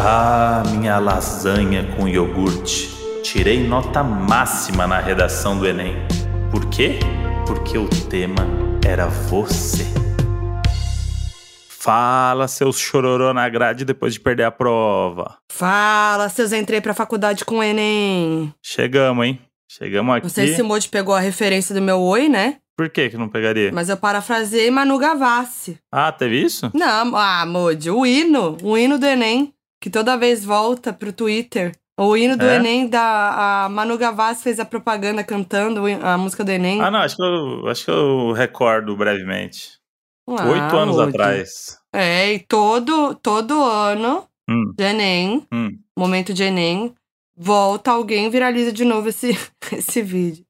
Ah, minha lasanha com iogurte. Tirei nota máxima na redação do Enem. Por quê? Porque o tema era você. Fala, seus chororô na grade depois de perder a prova. Fala, seus entrei pra faculdade com o Enem. Chegamos, hein? Chegamos aqui. Não sei se o Moody pegou a referência do meu oi, né? Por que que não pegaria? Mas eu parafraseei Manu Gavassi. Ah, teve isso? Não, ah, Moody, o hino, o hino do Enem, que toda vez volta pro Twitter. O hino do É? Enem da a Manu Gavassi fez a propaganda cantando a música do Enem. Ah, não, acho que eu, acho que eu recordo brevemente. Ah, Oito anos atrás. É, e todo, todo ano Hum, de Enem, hum. momento de Enem, volta alguém e viraliza de novo esse, esse vídeo.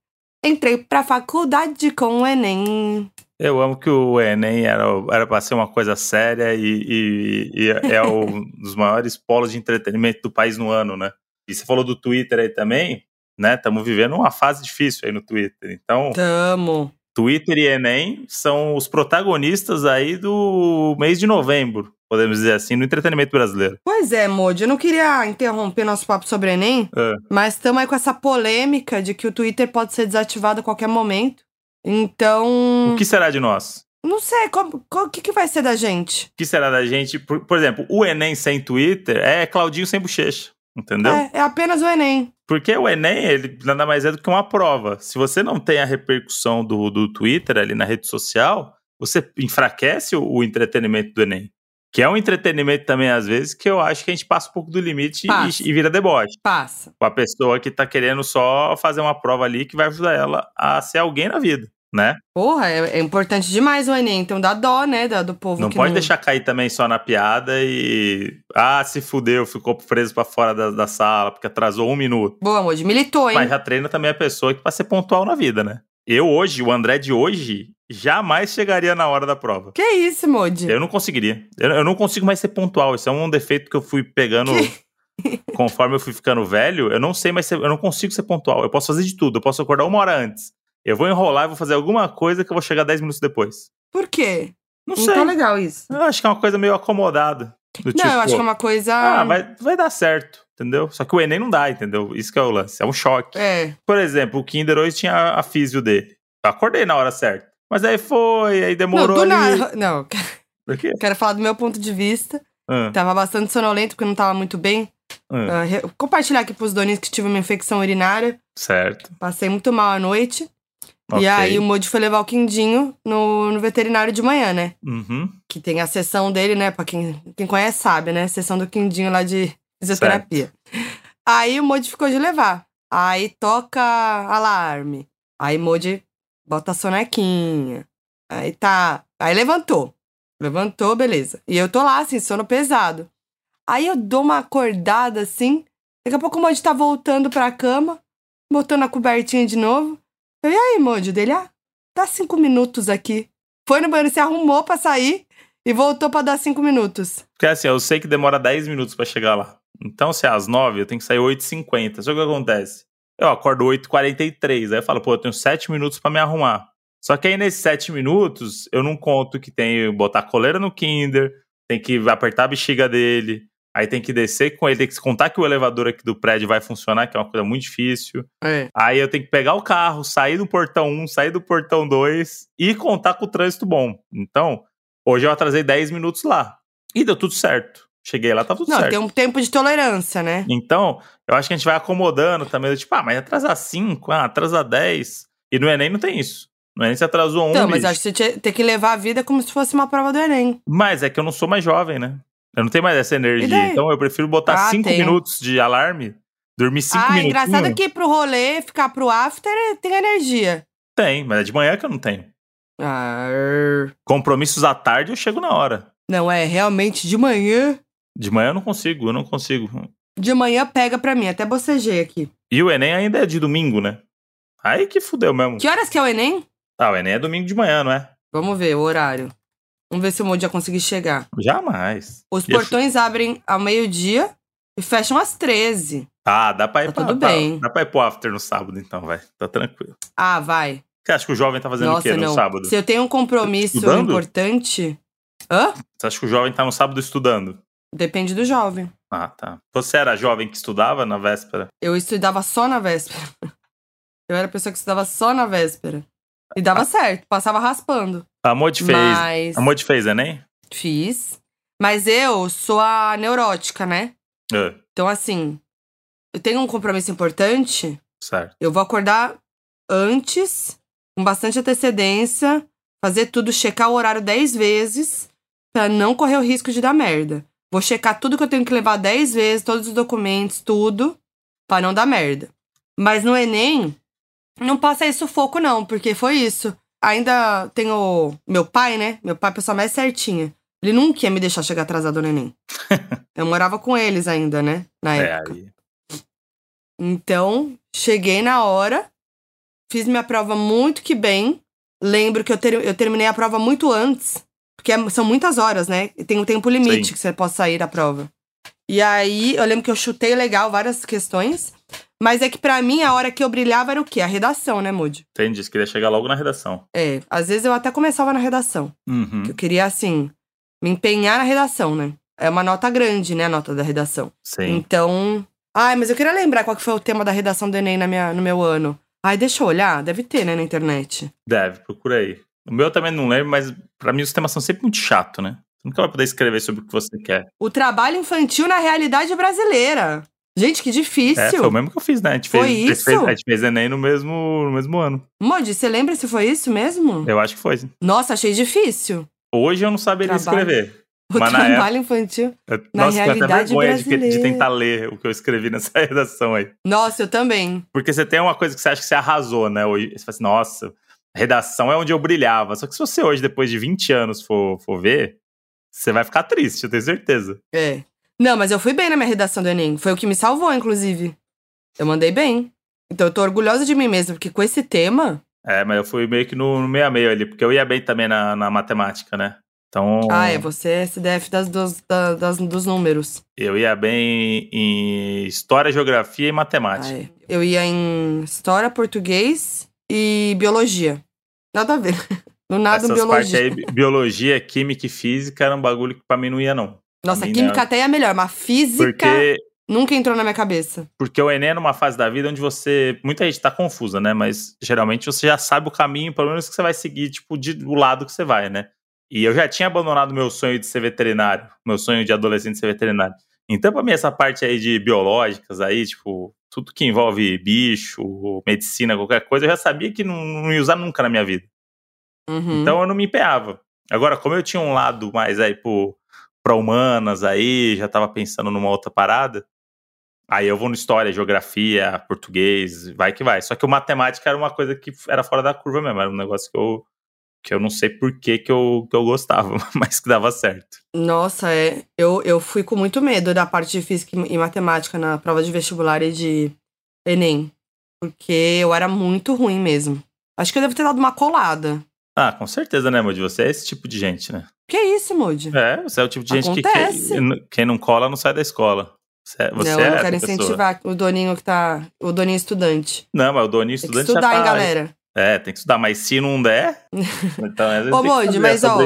Entrei pra faculdade com o Enem. Eu amo que o Enem era, era pra ser uma coisa séria e, e- e é um dos maiores polos de entretenimento do país no ano, né? E você falou do Twitter aí também, né? Estamos vivendo uma fase difícil aí no Twitter. Então, Tamo. Twitter e Enem são os protagonistas aí do mês de novembro, podemos dizer assim, no entretenimento brasileiro. Pois é, Moody, eu não queria interromper nosso papo sobre Enem, É. mas estamos aí com essa polêmica de que o Twitter pode ser desativado a qualquer momento. Então, O que será de nós? não sei, o que, que vai ser da gente? O que será da gente? Por, por exemplo, o Enem sem Twitter é Claudinho sem bochecha, entendeu? É, é apenas o Enem. Porque o Enem, ele nada mais é do que uma prova. Se você não tem a repercussão do, do Twitter ali na rede social, você enfraquece o, o entretenimento do Enem. Que é um entretenimento também, às vezes, que eu acho que a gente passa um pouco do limite e, e vira deboche. Passa. Com a pessoa que tá querendo só fazer uma prova ali que vai ajudar ela a ser alguém na vida, né? Porra, é, é importante demais o Enem, então dá dó, né, da- do povo Não pode não... deixar cair também só na piada e. Ah, se fudeu, ficou preso pra fora da, da sala porque atrasou um minuto. Boa, Moody, militou, hein? Mas já treina também a pessoa que pra ser pontual na vida, né? Eu hoje, o André de hoje, jamais chegaria na hora da prova. Que isso, Moody? Eu não conseguiria. Eu, eu não consigo mais ser pontual. Isso é um defeito que eu fui pegando conforme eu fui ficando velho. Eu não sei mais ser, eu não consigo ser pontual. Eu posso fazer de tudo. Eu posso acordar uma hora antes. Eu vou enrolar e vou fazer alguma coisa que eu vou chegar 10 minutos depois. Por quê? Não Não sei. tá legal isso. Eu acho que é uma coisa meio acomodada. Não, tipo, eu acho que é uma coisa... Ah, vai, vai dar certo, entendeu? Só que o Enem não dá, entendeu? Isso que é o lance. É um choque. É, Por exemplo, o Kinder hoje tinha a físio dele. Eu acordei na hora certa. Mas aí foi, aí não, demorou do ali. nada... Não, Por quê? quero falar do meu ponto de vista. Ah, Tava bastante sonolento porque não tava muito bem. ah, re- compartilhar aqui pros doninhos que tive uma infecção urinária. certo. Passei muito mal à noite. Ok. E aí o Moody foi levar o Quindinho no, no veterinário de manhã, né? Uhum. Que tem a sessão dele, né? Pra quem, quem conhece sabe, né? Sessão do Quindinho lá de fisioterapia. Aí o Moody ficou de levar. Aí toca alarme. Aí Moody bota a sonequinha. Aí tá. Aí levantou. Levantou, beleza. E eu tô lá, assim, sono pesado. Aí eu dou uma acordada assim. Daqui a pouco o Moody tá voltando pra cama, botando a cobertinha de novo. Eu, e aí, Moody? Dele, ah, dá cinco minutos aqui. Foi no banheiro, se arrumou pra sair e voltou pra dar cinco minutos. Porque assim, eu sei que demora 10 minutos pra chegar lá. Então, se é às 9, eu tenho que sair 8h50. Só que o que acontece? Eu acordo 8h43. Aí eu falo, pô, eu tenho 7 minutos pra me arrumar. Só que aí nesses 7 minutos, eu não conto que tem que botar a coleira no Kinder, tem que apertar a bexiga dele, aí tem que descer com ele, tem que contar que o elevador aqui do prédio vai funcionar, que é uma coisa muito difícil. É. Aí eu tenho que pegar o carro, sair do portão 1, sair do portão 2 e contar com o trânsito bom. Então, hoje eu atrasei 10 minutos lá. E deu tudo certo. Cheguei lá, tá tudo Não, certo. tem um tempo de tolerância, né? Então, eu acho que a gente vai acomodando também. Tipo, ah, mas atrasar 5, ah, atrasar 10. E no Enem não tem isso. No Enem você atrasou 1. Então, mas acho que você tem que levar a vida como se fosse uma prova do Enem. Mas é que eu não sou mais jovem, né? Eu não tenho mais essa energia. Então eu prefiro botar Ah, 5 tem. minutos de alarme, dormir 5 ah, minutos. engraçado que pro rolê, ficar pro after, tem energia. Tem, mas é de manhã que eu não tenho. Ah. Compromissos à tarde eu chego na hora. não, é realmente de manhã. De manhã eu não consigo, eu não consigo. De manhã pega pra mim, até bocejei aqui. E o Enem ainda é de domingo, né? Aí que fudeu mesmo. Que horas que é o Enem? Ah, o Enem é domingo de manhã, não é? Vamos ver o horário. Vamos ver se o Moody já conseguir chegar. Jamais. Os E eu portões abrem ao meio-dia e fecham às 13. Ah, dá pra ir Tá pra, tudo tá- bem. Dá pra ir pro after no sábado, então, vai. Tá tranquilo. Ah, vai. Você acha que o jovem tá fazendo o quê Nossa, no não. sábado? Se eu tenho um compromisso Estudando? importante. Hã? Você acha que o jovem tá no sábado estudando? Depende do jovem. Ah, tá. Você era jovem que estudava na véspera? Eu estudava só na véspera. Eu era a pessoa que estudava só na véspera. E dava ah. certo, passava raspando. A Modi fez. Mas... A Modi fez Enem? Fiz. Mas eu sou a neurótica, né? É. Então, assim, eu tenho um compromisso importante. Certo. Eu vou acordar antes, com bastante antecedência, fazer tudo, checar o horário 10 vezes, para não correr o risco de dar merda. Vou checar tudo que eu tenho que levar 10 vezes, todos os documentos, tudo, para não dar merda. Mas no Enem, não passa esse sufoco, não, porque foi isso. Ainda tenho meu pai, né? Meu pai é a pessoa mais certinha. Ele nunca ia me deixar chegar atrasado no Enem. eu morava com eles ainda, né? Na é, época. Aí. Então, cheguei na hora, fiz minha prova muito que bem. Lembro que eu, ter, eu terminei a prova muito antes, porque é, são muitas horas, né? Tem um tempo limite Sim. que você pode sair da prova. E aí, eu lembro que eu chutei legal várias questões. Mas é que para mim a hora que eu brilhava era o quê? A redação, né, Moody? Entendi, você queria chegar logo na redação. É, às vezes eu até começava na redação. Uhum. Eu queria, assim, me empenhar na redação, né? É uma nota grande, né, a nota da redação. Sim. Então. Ai, mas eu queria lembrar qual que foi o tema da redação do Enem na minha, no meu ano. Ai, deixa eu olhar. Deve ter, né, na internet. Deve, procura aí. O meu também não lembro, mas para mim os temas são sempre muito chato, né? Você nunca vai poder escrever sobre o que você quer. O trabalho infantil na realidade brasileira. Gente, que difícil. É, foi o mesmo que eu fiz, né? A gente foi fez, isso? Fez, a gente fez Enem no mesmo, no mesmo ano. Modi, você lembra se foi isso mesmo? Eu acho que foi. Nossa, achei difícil. Hoje eu não saberia trabalho. escrever. O mas trabalho época, infantil eu, na nossa, realidade eu até de, de, tentar ler o que eu escrevi nessa redação aí. Nossa, eu também. Porque você tem uma coisa que você acha que você arrasou, né? Hoje, você fala assim, nossa, redação é onde eu brilhava. Só que se você hoje, depois de 20 anos, for, for ver, você vai ficar triste, eu tenho certeza. É. Não, mas eu fui bem na minha redação do Enem. Foi o que me salvou, inclusive. Eu mandei bem. Então eu tô orgulhosa de mim mesma, porque com esse tema. É, mas eu fui meio que no, meio a meio ali, porque eu ia bem também na, na matemática, né? Então. Ah, é, você é SDF das, dos, da, das, dos números. Eu ia bem em História, Geografia e Matemática. Ah, é. Eu ia em História, Português e Biologia. Nada a ver. No nada, Essas biologia. Aí, biologia, Química e Física era um bagulho que pra mim não ia, não. Nossa, química até é melhor, mas física porque, nunca entrou na minha cabeça. Porque o Enem é numa fase da vida onde você. Muita gente tá confusa, né? Mas geralmente você já sabe o caminho, pelo menos que você vai seguir, tipo, de, do lado que você vai, né? E eu já tinha abandonado meu sonho de ser veterinário, meu sonho de adolescente de ser veterinário. Então, pra mim, essa parte aí de biológicas aí, tipo, tudo que envolve bicho, medicina, qualquer coisa, eu já sabia que não, não ia usar nunca na minha vida. Uhum. Então eu não me empenhava. Agora, como eu tinha um lado mais aí pro para humanas aí, já estava pensando numa outra parada. Aí eu vou no história, geografia, português, vai que vai. Só que o matemática era uma coisa que era fora da curva mesmo, era um negócio que eu que eu não sei por que, que, eu, que eu gostava, mas que dava certo. Nossa, é. Eu, eu fui com muito medo da parte de física e matemática na prova de vestibular e de Enem. Porque eu era muito ruim mesmo. Acho que eu devo ter dado uma colada. Ah, com certeza, né, Moody? Você é esse tipo de gente, né? Que isso, Moody? É, você é o tipo de gente Acontece. que, quem não cola não sai da escola. Você, é, você não, eu é não quero incentivar o Doninho que tá. O Doninho estudante. Não, mas o Doninho estudante. Tem que estudar, já tá, hein, galera? É, tem que estudar, mas se não der. então, às vezes Ô, Moody, mas ó.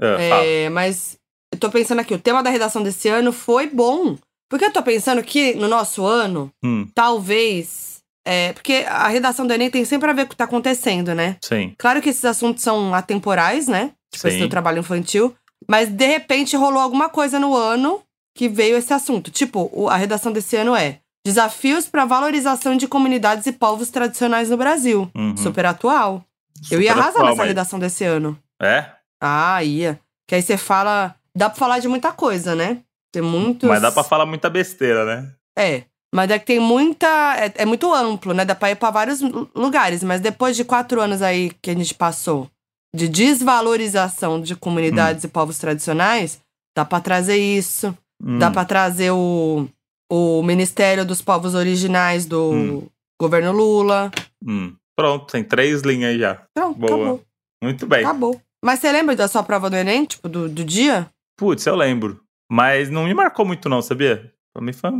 Ah, é, mas eu tô pensando aqui, o tema da redação desse ano foi bom. Porque eu tô pensando que no nosso ano, hum. talvez é, porque a redação do Enem tem sempre a ver com o que tá acontecendo, né? Sim. Claro que esses assuntos são atemporais, né? Tipo, esse do trabalho infantil. Mas, de repente, rolou alguma coisa no ano que veio esse assunto. Tipo, a redação desse ano é Desafios para valorização de comunidades e povos tradicionais no Brasil. Uhum. Super atual. Super Eu ia arrasar atual, nessa mas... redação desse ano. É? Ah, ia. Que aí você fala. Dá pra falar de muita coisa, né? Tem muitos. Mas dá pra falar muita besteira, né? É. Mas é que tem muita. É, é, muito amplo, né? Dá pra ir pra vários lugares. Mas depois de quatro anos aí que a gente passou de desvalorização de comunidades hum. e povos tradicionais, dá pra trazer isso. Hum. Dá pra trazer o, o Ministério dos Povos Originais do hum. governo Lula. Hum. Pronto, tem três linhas já. Pronto, Boa. Acabou. Muito bem. Acabou. Mas você lembra da sua prova do Enem, tipo, do, do dia? Putz, eu lembro. Mas não me marcou muito, não, sabia? Pra mim foi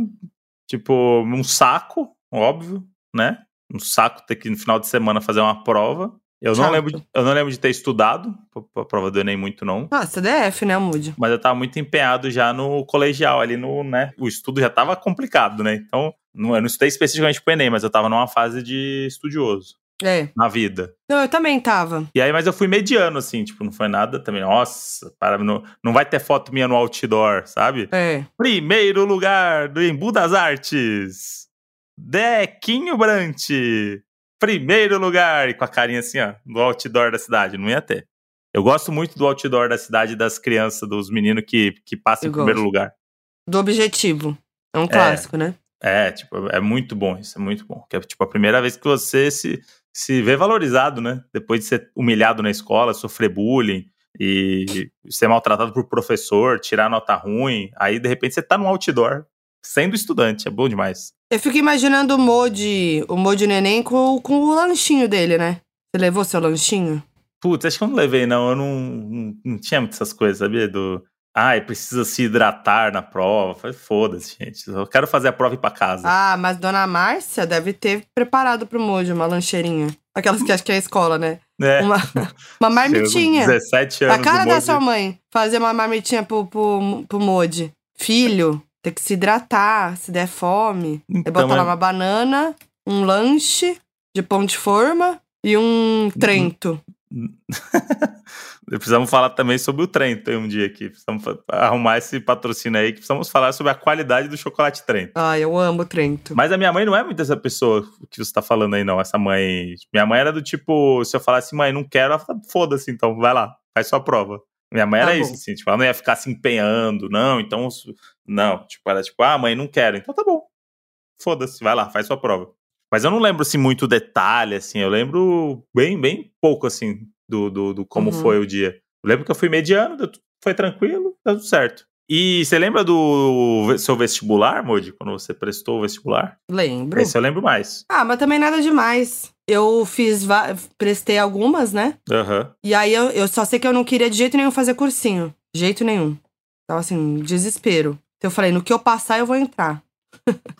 Tipo, um saco, óbvio, né? Um saco ter que no final de semana fazer uma prova. Eu não, lembro, eu não lembro de ter estudado pra prova do Enem muito, não. Ah, CDF, né, Moody? Mas eu tava muito empenhado já no colegial, ali no, né? O estudo já tava complicado, né? Então, não, eu não estudei especificamente pro Enem, mas eu tava numa fase de estudioso. É. Na vida. Não, eu também tava. E aí, mas eu fui mediano, assim, tipo, não foi nada também. Nossa, para, não, não vai ter foto minha no outdoor, sabe? É. Primeiro lugar do Embu das Artes. Dequinho Brant primeiro lugar, e com a carinha assim, ó, do outdoor da cidade. Não ia ter. Eu gosto muito do outdoor da cidade das crianças, dos meninos que, que passam Eu em primeiro lugar. Do objetivo. É um clássico, é, né? É, tipo, é muito bom, isso é muito bom. Que é tipo a primeira vez que você se, se vê valorizado, né? Depois de ser humilhado na escola, sofrer bullying e ser maltratado por professor, tirar nota ruim, aí de repente você tá no outdoor sendo estudante, é bom demais. Eu fico imaginando o Modi, o Modi Neném com, com o lanchinho dele, né? Você levou seu lanchinho? Putz, acho que eu não levei, não. Eu não, não, não tinha muitas coisas, sabia? Do. Ai, precisa se hidratar na prova. Foda-se, gente. Eu quero fazer a prova e ir pra casa. Ah, mas Dona Márcia deve ter preparado pro Moji uma lancheirinha. Aquelas que acho que é a escola, né? É. Uma, uma marmitinha. 17 anos. A cara da sua mãe fazer uma marmitinha pro, pro, pro Moji. Filho, tem que se hidratar, se der fome. Então, Aí bota é... lá uma banana, um lanche de pão de forma e um trento. Precisamos falar também sobre o Trento um dia aqui. Precisamos arrumar esse patrocínio aí, que precisamos falar sobre a qualidade do chocolate Trento. Ah, eu amo o Trento. Mas a minha mãe não é muito essa pessoa que você tá falando aí, não. Essa mãe. Minha mãe era do tipo, se eu falasse, mãe, não quero, ela fala, foda-se, então, vai lá, faz sua prova. Minha mãe tá era bom. isso, assim, tipo, ela não ia ficar se empenhando, não, então, não, tipo, era tipo, ah, mãe, não quero, então tá bom, foda-se, vai lá, faz sua prova. Mas eu não lembro, assim, muito detalhe, assim, eu lembro bem, bem pouco, assim, do, do, do como uhum. foi o dia. Eu lembro que eu fui mediano, foi tranquilo, tá tudo certo. E você lembra do seu vestibular, Modi, quando você prestou o vestibular? Lembro. Esse eu lembro mais. Ah, mas também nada demais. Eu fiz, prestei algumas, né? Uhum. E aí eu, eu só sei que eu não queria de jeito nenhum fazer cursinho. De jeito nenhum. Tava assim, desespero. Então eu falei, no que eu passar, eu vou entrar.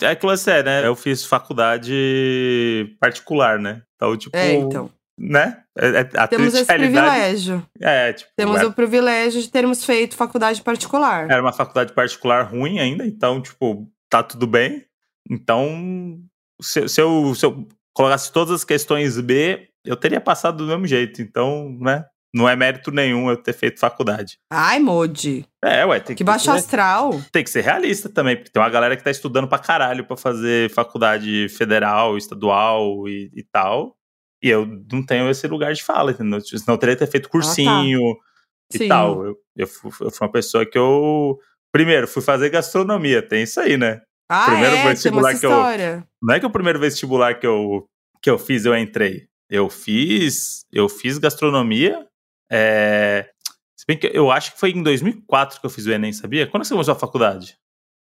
é que você é, né? Eu fiz faculdade particular, né? Então, tipo. É, então né? É, é, a Temos esse privilégio. É, tipo, Temos é... o privilégio de termos feito faculdade particular. Era uma faculdade particular ruim ainda, então, tipo, tá tudo bem. Então, se, se, eu, se eu colocasse todas as questões B, eu teria passado do mesmo jeito. Então, né? Não é mérito nenhum eu ter feito faculdade. Ai, Modi. É, ué. Tem que, que baixo ser, astral. Tem que ser realista também, porque tem uma galera que tá estudando pra caralho pra fazer faculdade federal, estadual e, e tal. E eu não tenho esse lugar de fala, entendeu? Senão eu teria ter feito cursinho ah, tá. e Sim. tal. Eu, eu, fui, eu, fui, uma pessoa que eu. Primeiro, fui fazer gastronomia, tem isso aí, né? Ah, primeiro é, vestibular que eu. Não é que o primeiro vestibular que eu, que eu fiz, eu entrei. Eu fiz. Eu fiz gastronomia. É, se bem que eu acho que foi em 2004 que eu fiz o Enem, sabia? Quando você começou a faculdade?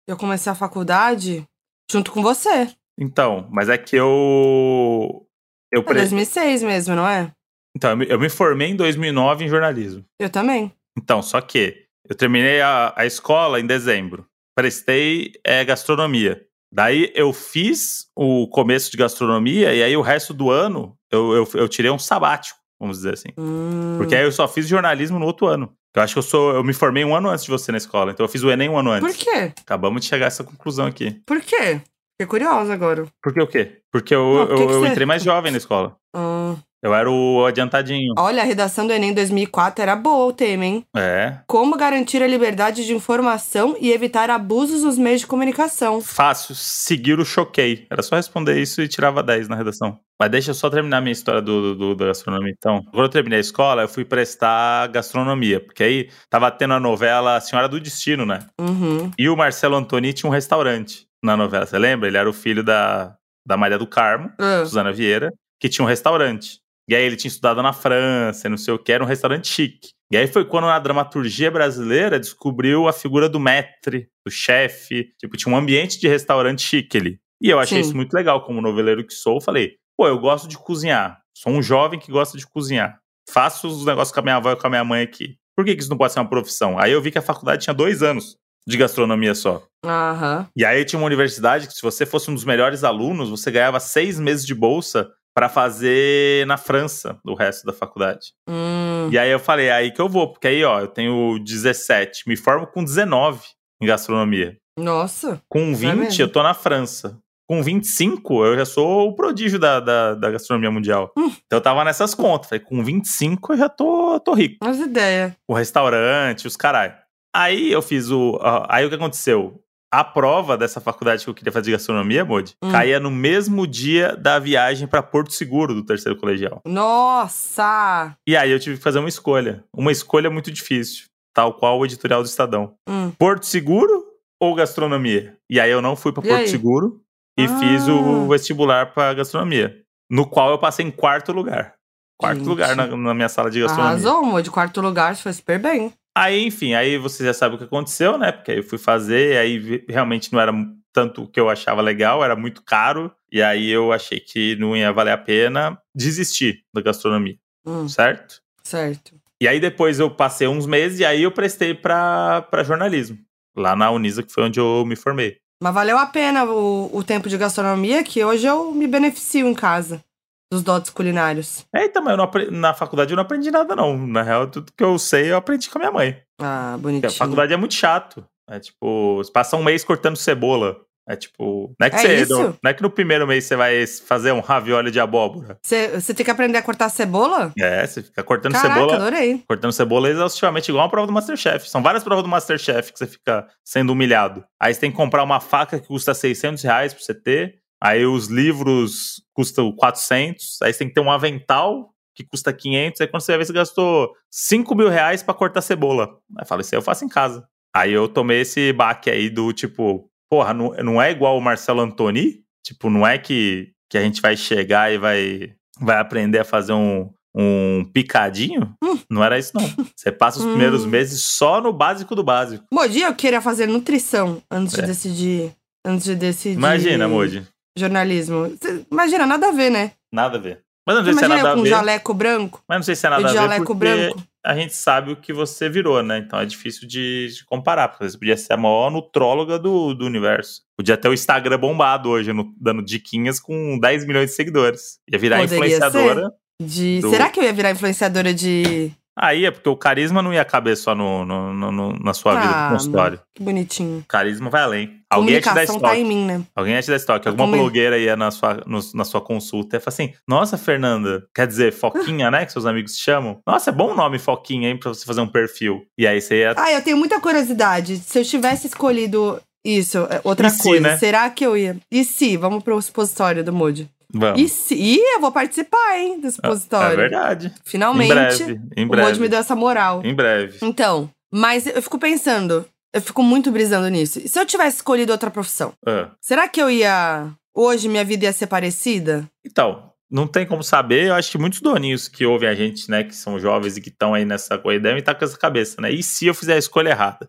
Eu comecei a faculdade junto com você. Então, mas é que eu eu. É 2006 mesmo, não é? Então, eu me, eu me formei em 2009 em jornalismo. Eu também. Então, só que eu terminei a, a escola em dezembro. Prestei é, gastronomia. Daí eu fiz o começo de gastronomia e aí o resto do ano eu, eu, eu tirei um sabático, vamos dizer assim. Hum. Porque aí eu só fiz jornalismo no outro ano. Eu acho que eu sou. Eu me formei um ano antes de você na escola. Então eu fiz o Enem um ano antes. Por quê? Acabamos de chegar a essa conclusão aqui. Por quê? Fiquei curiosa agora. Por que o quê? Porque eu, Não, eu, eu entrei mais jovem na escola. Ah. Eu era o adiantadinho. Olha, a redação do Enem 2004 era boa o tema, hein? É. Como garantir a liberdade de informação e evitar abusos nos meios de comunicação. Fácil, seguir o choquei. Era só responder isso e tirava 10 na redação. Mas deixa eu só terminar minha história do, do, da gastronomia, então. Quando eu terminei a escola, eu fui prestar gastronomia, porque aí tava tendo a novela Senhora do Destino, né? Uhum. E o Marcelo Antoni tinha um restaurante na novela, você lembra? Ele era o filho da, da Maria do Carmo, uh. Suzana Vieira, que tinha um restaurante. E aí ele tinha estudado na França, não sei o que, era um restaurante chique. E aí foi quando a dramaturgia brasileira descobriu a figura do maître, do chefe, tipo, tinha um ambiente de restaurante chique ali. E eu achei Sim. isso muito legal, como noveleiro que sou, falei, pô, eu gosto de cozinhar, sou um jovem que gosta de cozinhar, faço os negócios com a minha avó e com a minha mãe aqui. Por que, que isso não pode ser uma profissão? Aí eu vi que a faculdade tinha dois anos de gastronomia só. Uhum. E aí tinha uma universidade que, se você fosse um dos melhores alunos, você ganhava seis meses de bolsa para fazer na França o resto da faculdade. Hum. E aí eu falei, é aí que eu vou, porque aí, ó, eu tenho 17, me formo com 19 em gastronomia. Nossa. Com 20, mesmo? eu tô na França. Com 25, eu já sou o prodígio da, da, da gastronomia mundial. Hum. Então eu tava nessas contas. Falei, com 25 eu já tô, tô rico. As ideias. O restaurante, os caralho. Aí eu fiz o. Aí o que aconteceu? A prova dessa faculdade que eu queria fazer de gastronomia, Modi, Hum. caía no mesmo dia da viagem pra Porto Seguro do terceiro colegial. Nossa! E aí eu tive que fazer uma escolha. Uma escolha muito difícil, tal qual o editorial do Estadão. Hum. Porto Seguro ou gastronomia? E aí eu não fui pra E Porto aí? Seguro e Ah. fiz o vestibular pra gastronomia, no qual eu passei em quarto lugar. Quarto Gente. lugar na, na minha sala de gastronomia. Arrasou, amor. De quarto lugar, você foi super bem. Aí, enfim, aí você já sabe o que aconteceu, né? Porque aí eu fui fazer, e aí realmente não era tanto o que eu achava legal, era muito caro. E aí eu achei que não ia valer a pena desistir da gastronomia, Hum, certo? certo. E aí depois eu passei uns meses e aí eu prestei pra, pra jornalismo. Lá na Unisa, que foi onde eu me formei. Mas valeu a pena o, o tempo de gastronomia, que hoje eu me beneficio em casa dos dotes culinários. É, então, mas eu não apre- na faculdade eu não aprendi nada, não. Na real, tudo que eu sei eu aprendi com a minha mãe. Ah, Porque bonitinho. a faculdade é muito chato. É tipo, você passa um mês cortando cebola. É tipo. Não é que, É você, não, não é que no primeiro mês você vai fazer um ravioli de abóbora. Você você tem que aprender a cortar cebola? É, você fica cortando Caraca, cebola. adorei. Cortando cebola exaustivamente, igual uma prova do Masterchef. São várias provas do Masterchef que você fica sendo humilhado. Aí você tem que comprar uma faca que custa 600 reais pra você ter. Aí os livros custam 400. Aí você tem que ter um avental que custa 500. Aí quando você vai ver, você gastou 5 mil reais pra cortar cebola. Aí fala, isso aí eu faço em casa. Aí eu tomei esse baque aí do tipo, porra, não, não é igual o Marcelo Antoni? Tipo, não é que, que a gente vai chegar e vai, vai aprender a fazer um, um picadinho? Não era isso, não. Você passa os Hum. primeiros meses só no básico do básico. Modi, eu queria fazer nutrição antes É. de decidir. Antes de decidir. Imagina, Moji. Jornalismo. Cê- Imagina, nada a ver, né? Nada a ver. Mas não sei se é nada eu com um jaleco branco. Mas não sei se é nada a ver jaleco porque branco. a gente sabe o que você virou, né? Então é difícil de, de comparar. Porque você podia ser a maior nutróloga do, do universo. Podia ter o Instagram bombado hoje, no- dando diquinhas com 10 milhões de seguidores. Ia virar Poderia influenciadora. De... Do- Será que eu ia virar influenciadora de. Aí é porque o carisma não ia caber só no, no- no- na sua vida Ah, no consultório. Que bonitinho. Carisma vai além. Alguém ia te dar Comunicação tá estoque. em mim, né? Alguém ia te dar estoque. Alguma comi- blogueira ia na sua, no- na sua consulta e fala assim: Nossa, Fernanda, quer dizer, Foquinha, né? Que seus amigos te chamam. Nossa, é bom o nome Foquinha, hein? Pra você fazer um perfil. E aí você ia. Ah, eu tenho muita curiosidade. Se eu tivesse escolhido isso, é, outra E se, coisa, né? será que eu ia? E se? Vamos pro supositório do Moody. Vamos. E se? Ih, eu vou participar, hein, do é supositório. verdade. Finalmente. Em breve. Em O Moody me breve. deu essa moral. Em breve. Então, mas eu fico pensando, eu fico muito brisando nisso. E se eu tivesse escolhido outra profissão? Ah. Será que eu ia. Hoje minha vida ia ser parecida? Então, não tem como saber. Eu acho que muitos doninhos que ouvem a gente, né? Que são jovens e que estão aí nessa coisa, devem estar com essa cabeça, né? E se eu fizer a escolha errada?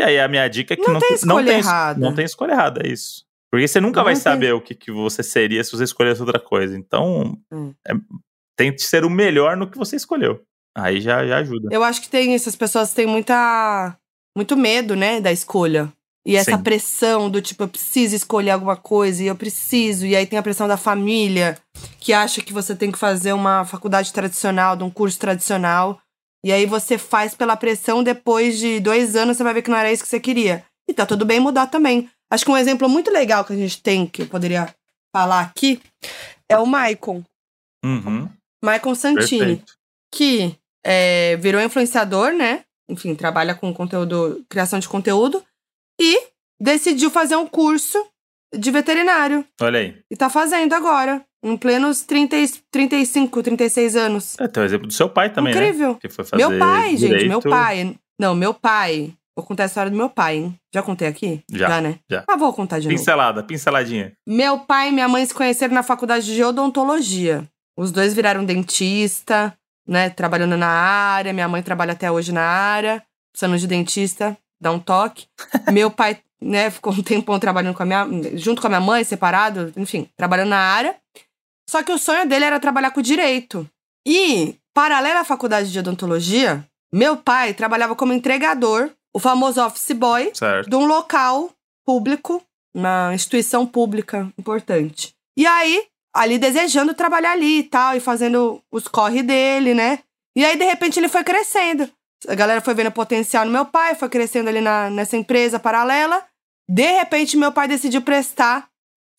E aí a minha dica é que Não não, tem não escolha tem, errada. Não tem escolha errada, é isso. Porque você nunca Não vai saber o que, que você seria se você escolhesse outra coisa. Então, Hum. é- tente ser o melhor no que você escolheu. Aí já, já ajuda. Eu acho que tem isso, as pessoas têm muita. muito medo, né, da escolha. E essa Sim. pressão do tipo, eu preciso escolher alguma coisa, e eu preciso. E aí tem a pressão da família, que acha que você tem que fazer uma faculdade tradicional, de um curso tradicional. E aí você faz pela pressão, depois de dois anos você vai ver que não era isso que você queria. E tá tudo bem mudar também. Acho que um exemplo muito legal que a gente tem, que eu poderia falar aqui, é o Maicon. Uhum, Maicon Santini perfeito. que é, virou influenciador, né? Enfim, trabalha com conteúdo, criação de conteúdo e decidiu fazer um curso de veterinário. Olha aí. E tá fazendo agora, em plenos 30, e- 35, 36 anos. É, tem o exemplo do seu pai também, né? Incrível. Que foi fazer Meu pai, gente, direito. meu pai. Não, meu pai. Vou contar a história do meu pai, hein? Já contei aqui? Já, né? já. Ah, vou contar de novo. Pincelada, pinceladinha. Meu pai e minha mãe se conheceram na faculdade de odontologia. Os dois viraram dentista, né? Trabalhando na área. Minha mãe trabalha até hoje na área. Precisando de dentista, dá um toque. Meu pai, né, ficou um tempão trabalhando com a minha. junto com a minha mãe, separado, enfim, trabalhando na área. Só que o sonho dele era trabalhar com direito. E, paralelo à faculdade de odontologia, meu pai trabalhava como entregador, o famoso office boy, Certo. de um local público, uma instituição pública importante. E aí, ali desejando trabalhar ali e tal, e fazendo os corre dele, né? E aí, de repente, ele foi crescendo. A galera foi vendo potencial no meu pai, foi crescendo ali na, nessa empresa paralela. De repente, meu pai decidiu prestar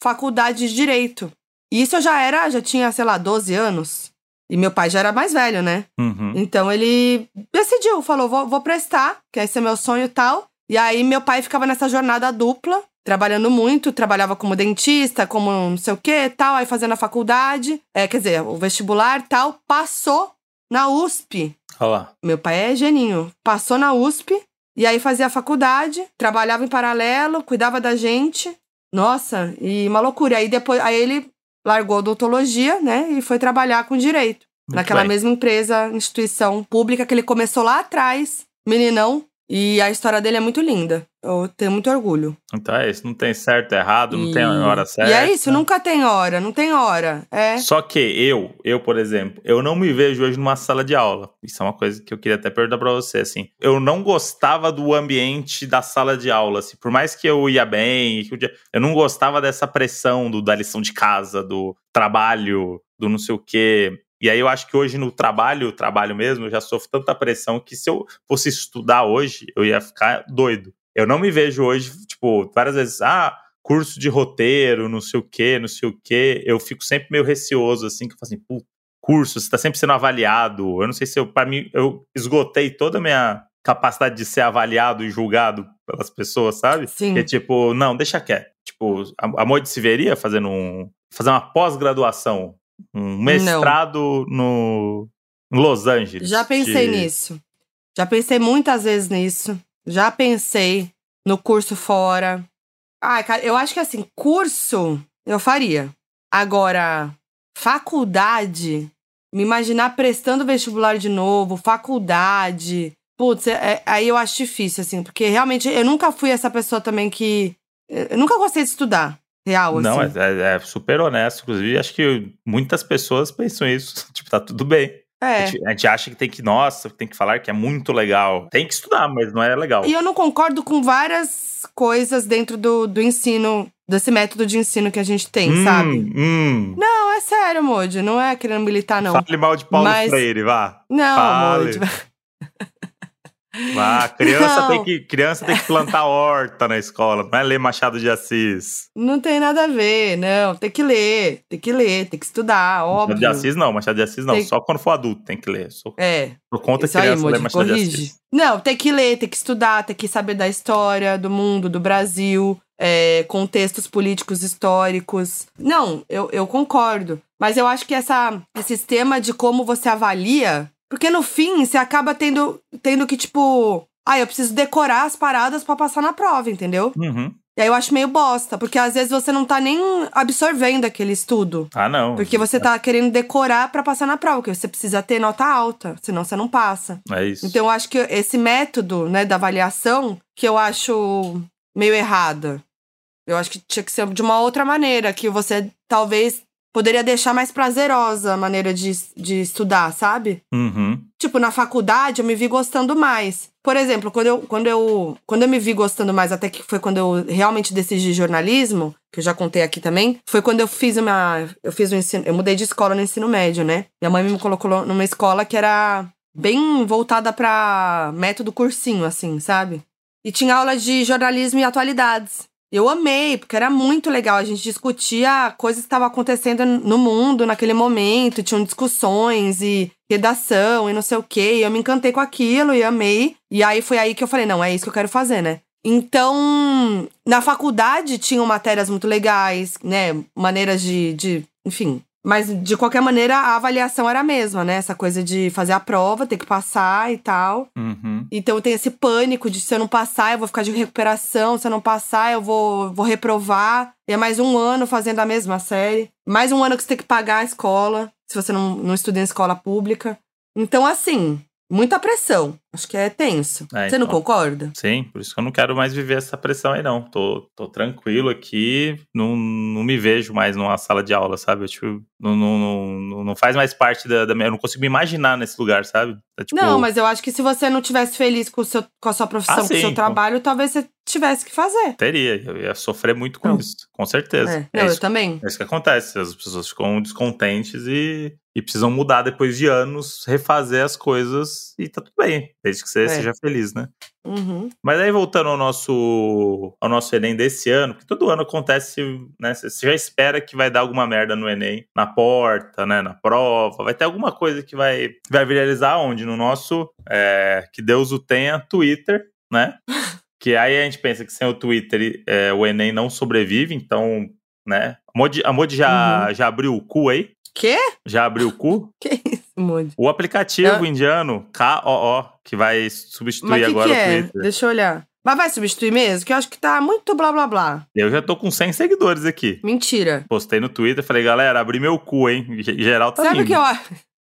faculdade de direito. E isso eu já era, já tinha, sei lá, 12 anos. E meu pai já era mais velho, né? Uhum. Então ele decidiu, falou: vou, vou prestar, que esse é meu sonho e tal. E aí meu pai ficava nessa jornada dupla, trabalhando muito, trabalhava como dentista, como não sei o que tal, aí fazendo a faculdade, é, quer dizer, o vestibular tal, passou na USP. Olá. Meu pai é geninho. Passou na USP e aí fazia a faculdade, trabalhava em paralelo, cuidava da gente. Nossa, e uma loucura. Aí depois, aí ele largou a odontologia, né, e foi trabalhar com direito. Muito naquela bem. mesma empresa, instituição pública que ele começou lá atrás, meninão. E a história dele é muito linda. Eu tenho muito orgulho. Então é isso, não tem certo, errado, não tem E- hora certa. E é isso, nunca tem hora, não tem hora. É. Só que eu, eu, por exemplo, eu não me vejo hoje numa sala de aula. Isso é uma coisa que eu queria até perguntar pra você, assim. Eu não gostava do ambiente da sala de aula, assim. Por mais que eu ia bem, eu não gostava dessa pressão do, da lição de casa, do trabalho, do não sei o quê. E aí eu acho que hoje no trabalho, trabalho mesmo, eu já sofro tanta pressão que se eu fosse estudar hoje, eu ia ficar doido. Eu não me vejo hoje, tipo, várias vezes, ah, curso de roteiro, não sei o quê, não sei o quê. Eu fico sempre meio receoso, assim, que eu falo assim, pô, curso, você tá sempre sendo avaliado. Eu não sei se eu, pra mim, eu esgotei toda a minha capacidade de ser avaliado e julgado pelas pessoas, sabe? Sim. Que tipo, não, deixa quieto. Tipo, a, a Moide se veria fazendo um. fazer uma pós-graduação, um mestrado no em Los Angeles. Já pensei de- nisso. Já pensei muitas vezes nisso. Já pensei no curso fora. Ai, cara, eu acho que assim, curso eu faria. Agora, faculdade, me imaginar prestando vestibular de novo, faculdade. Putz, é- é- aí eu acho difícil, assim, porque realmente eu nunca fui essa pessoa também que. Eu nunca gostei de estudar, real, Não, é, assim. é- é super honesto. Inclusive, acho que muitas pessoas pensam isso. Tipo, tá tudo bem. É. A, gente, a gente acha que tem que, nossa, tem que falar que é muito legal. Tem que estudar, mas não é legal. E eu não concordo com várias coisas dentro do, do ensino, desse método de ensino que a gente tem, Hum, sabe? hum. Não, é sério, Moody. Não é querendo militar, não. Fale mal de Paulo Mas- Freire, vá. Não, Fale. Moody. Vá. Criança Não. tem, que, criança tem que plantar horta na escola, não é ler Machado de Assis. Não tem nada a ver, não. Tem que ler, tem que ler, tem que estudar, óbvio. Machado de Assis não, Machado de Assis não. Tem- Só quando for adulto tem que ler. Sou, É, sou contra isso aí, criança ler Moody, Machado de corrige. Assis. Não, tem que ler, tem que estudar, tem que saber da história, do mundo, do Brasil, é, contextos políticos históricos. Não, eu, eu concordo. Mas eu acho que essa, esse sistema de como você avalia. Porque no fim, você acaba tendo, tendo que, tipo. Ah, eu preciso decorar as paradas pra passar na prova, entendeu? Uhum. E aí eu acho meio bosta, porque às vezes você não tá nem absorvendo aquele estudo. Ah, não. Porque você tá querendo decorar pra passar na prova, porque você precisa ter nota alta, senão você não passa. É isso. Então eu acho que esse método, né, da avaliação, que eu acho meio errada. Eu acho que tinha que ser de uma outra maneira, que você talvez poderia deixar mais prazerosa a maneira de, de estudar, sabe? Uhum. Tipo, na faculdade eu me vi gostando mais. Por exemplo, quando eu, quando eu, quando eu me vi gostando mais, até que foi quando eu realmente decidi jornalismo, que eu já contei aqui também, foi quando eu fiz uma. Eu fiz o ensino. Eu mudei de escola no ensino médio, né? Minha mãe me colocou numa escola que era bem voltada pra método cursinho, assim, sabe? E tinha aula de jornalismo e atualidades. Eu amei, porque era muito legal. A gente discutia coisas que estavam acontecendo no mundo naquele momento, tinham discussões e redação e não sei o quê. E eu me encantei com aquilo e amei. E aí foi aí que eu falei: não, é isso que eu quero fazer, né? Então, na faculdade tinham matérias muito legais, né? Maneiras de, de enfim. Mas, de qualquer maneira, a avaliação era a mesma, né? Essa coisa de fazer a prova, ter que passar e tal. Uhum. Então tem esse pânico de se eu não passar, eu vou ficar de recuperação. Se eu não passar, eu vou, vou reprovar. E é mais um ano fazendo a mesma série. Mais um ano que você tem que pagar a escola, se você não, não estuda em escola pública. Então, assim, muita pressão. Acho que é tenso. É, Você então, não concorda? Sim, por isso que eu não quero mais viver essa pressão aí, não. Tô, tô tranquilo aqui, não, não me vejo mais numa sala de aula, sabe? Eu, tipo, não, não, não, não faz mais parte da, da minha. Eu não consigo me imaginar nesse lugar, sabe? É, tipo... Não, mas eu acho que se você não tivesse feliz com, o seu, com a sua profissão, ah, com o seu trabalho, talvez você tivesse que fazer. Teria, eu ia sofrer muito com não. isso, com certeza. É. Não, é isso, eu também. É isso que acontece, as pessoas ficam descontentes e, e precisam mudar depois de anos, refazer as coisas e tá tudo bem, desde que você é. seja feliz, né? Uhum. Mas aí voltando ao nosso, ao nosso Enem desse ano, que todo ano acontece, né? Você já espera que vai dar alguma merda no Enem, na porta, né? Na prova, vai ter alguma coisa que vai, vai viralizar onde? No nosso, é, que Deus o tenha, Twitter, né? que aí a gente pensa que sem o Twitter é, o Enem não sobrevive, então, né? A Modi, a Modi já, uhum. já abriu o cu aí? Quê? Já abriu o cu? que isso, Modi? O aplicativo indiano, KOO, que vai substituir Mas que agora que o é? Twitter. Deixa eu olhar. Mas vai substituir mesmo? Que eu acho que tá muito blá blá blá. Eu já tô com 100 seguidores aqui. Mentira. Postei no Twitter, falei, galera, abri meu cu, hein? Em geral tá Sabe o que eu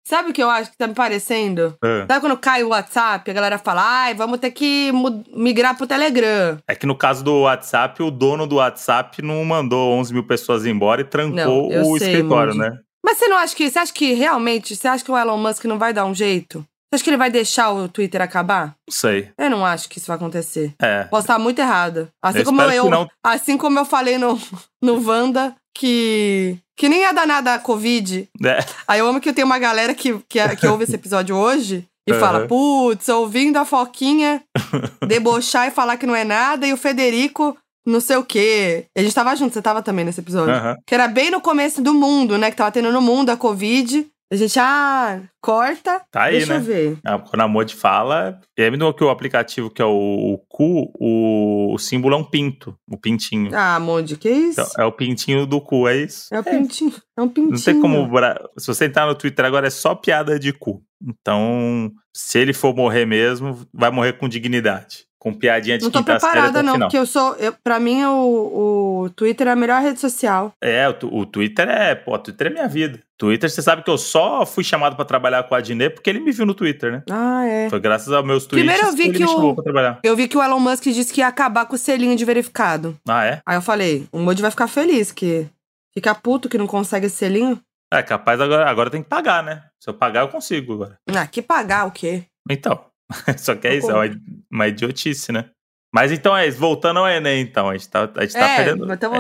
Sabe o que eu acho que tá me parecendo? É. Sabe quando cai o WhatsApp, a galera fala, ai, vamos ter que migrar pro Telegram. É que no caso do WhatsApp, o dono do WhatsApp não mandou 11 mil pessoas embora e trancou não, o sei, escritório, Mundi. né? Mas você não acha que. Você acha que realmente. Você acha que o Elon Musk não vai dar um jeito? Você acha que ele vai deixar o Twitter acabar? Não sei. Eu não acho que isso vai acontecer. É. Posso estar muito errada. Assim Eu como eu, assim como eu falei no, no Wanda, que. Que nem ia dar nada a Covid. É. Aí eu amo que tem uma galera que, que, que ouve esse episódio hoje e Uhum. fala: putz, ouvindo a Foquinha debochar e falar que não é nada, e o Federico não sei o quê. A gente tava junto, você tava também nesse episódio. Aham. Que era bem no começo do mundo, né? Que tava tendo no mundo a Covid. A gente, ah, corta. Tá aí, Deixa né? eu ver. Ah, Quando a Modi fala, e aí mesmo que o aplicativo que é o, o cu, o, o símbolo é um pinto, o pintinho. Ah, Mondi, que isso? Então, é o pintinho do cu, é isso. É o pintinho. É um pintinho. Não tem como. Se você entrar no Twitter agora, é só piada de cu. Então, se ele for morrer mesmo, vai morrer com dignidade. Com piadinha de Não tô quinta série até preparada, o não, porque eu sou. Eu, pra mim, o, o Twitter é a melhor rede social. É, o, o Twitter é. Pô, o Twitter é minha vida. Twitter, você sabe que eu só fui chamado pra trabalhar com a Adnet porque ele me viu no Twitter, né? Ah, é. Foi graças aos meus tweets Primeiro eu vi ele que me o-. Eu vi que o Elon Musk disse que ia acabar com o selinho de verificado. Ah, é? Aí eu falei, o Moody vai ficar feliz, que fica puto que não consegue esse selinho. É, capaz agora, agora tem que pagar, né? Se eu pagar, eu consigo agora. Ah, que pagar o quê? Então. Só que é isso, é uma, uma idiotice, né? Mas então é isso, voltando ao Enem, então. A gente tá, a gente tá é, perdendo. tamo-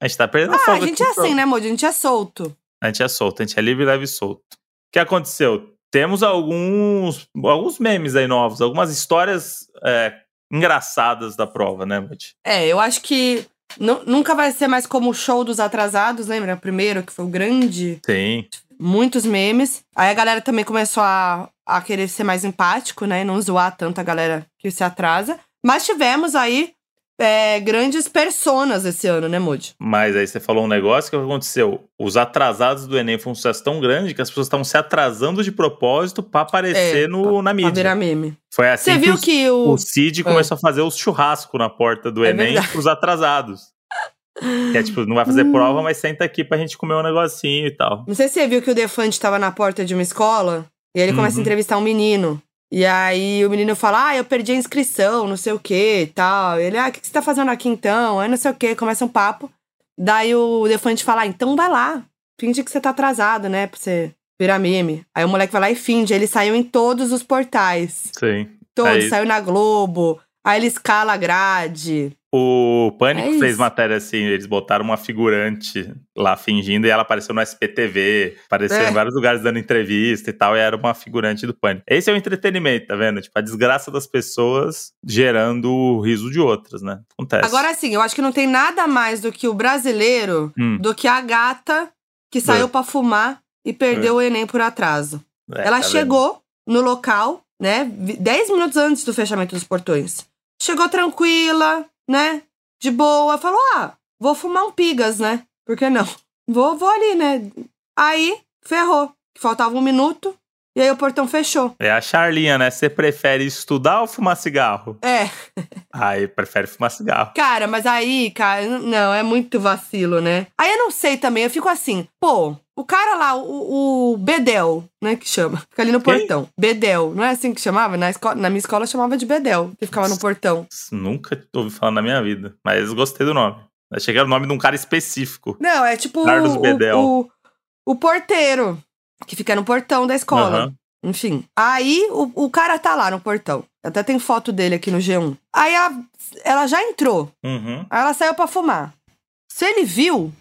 A gente tá perdendo Ah, a gente é assim, né, Moody? A gente é solto. A gente é solto, a gente é livre, leve e solto. O que aconteceu? Temos alguns, alguns memes aí novos, algumas histórias é, engraçadas da prova, né, Muti? É, eu acho que nu- nunca vai ser mais como o show dos atrasados, lembra? O primeiro, que foi o grande, Sim. Muitos memes. Aí a galera também começou a, a querer ser mais empático, né? Não zoar tanto a galera que se atrasa. Mas tivemos aí é, grandes personas esse ano, né, Moody? Mas aí você falou um negócio que aconteceu. Os atrasados do Enem foi um sucesso tão grande que as pessoas estavam se atrasando de propósito pra aparecer É, no, na Pra mídia. virar meme. Foi assim Você que viu os- que o. o Cid começou a fazer os churrasco na porta do É Enem verdade. pros atrasados. Que é tipo, não vai fazer Hum. prova, mas senta aqui pra gente comer um negocinho e tal. Não sei se você viu que o Defante tava na porta de uma escola e ele começa Uhum. a entrevistar um menino. E aí o menino fala: Ah, eu perdi a inscrição, não sei o que e tal. Ele, ah, o que que você tá fazendo aqui então? Aí não sei o que, começa um papo. Daí o Defante fala: ah, então vai lá. Finge que você tá atrasado, né? Pra você virar meme. Aí o moleque vai lá e finge. Ele saiu em todos os portais. Sim. Todos. Aí- Saiu na Globo. Aí ele escala a grade. O Pânico É fez matéria assim, eles botaram uma figurante lá fingindo e ela apareceu no SPTV, apareceu É. em vários lugares dando entrevista e tal, e era uma figurante do Pânico. Esse é o entretenimento, tá vendo? Tipo, a desgraça das pessoas gerando o riso de outras, né? Acontece. Agora sim, eu acho que não tem nada mais do que o brasileiro Hum. do que a gata que saiu pra fumar e perdeu o Enem por atraso. É, Ela tá vendo? chegou no local, né? vi- 10 minutos antes do fechamento dos portões. Chegou tranquila, né? De boa. Falou: ah, vou fumar um pigas, né? Por que não? Vou, vou ali, né? Aí, ferrou. Faltava um minuto. E aí o portão fechou. É a Charlinha, né? Você prefere estudar ou fumar cigarro? É, Aí prefere fumar cigarro. cara, mas aí, cara, não, é muito vacilo, né? Aí eu não sei também, eu fico assim, pô, O cara lá, o, o Bedel, né, que chama. Fica ali no Quem? portão. Bedel, não é assim que chamava? Na, escola, na minha escola chamava de Bedel, que ficava no portão. Nunca ouvi falar na minha vida, mas gostei do nome. Achei que era o nome de um cara específico. Não, é tipo Carlos o, Bedel. o, o porteiro, que fica no portão da escola. Aham. Enfim. Aí o, o cara tá lá no portão. Até tem foto dele aqui no G1. Aí a- ela já entrou. Uhum. Aí ela saiu pra fumar. Se ele viu,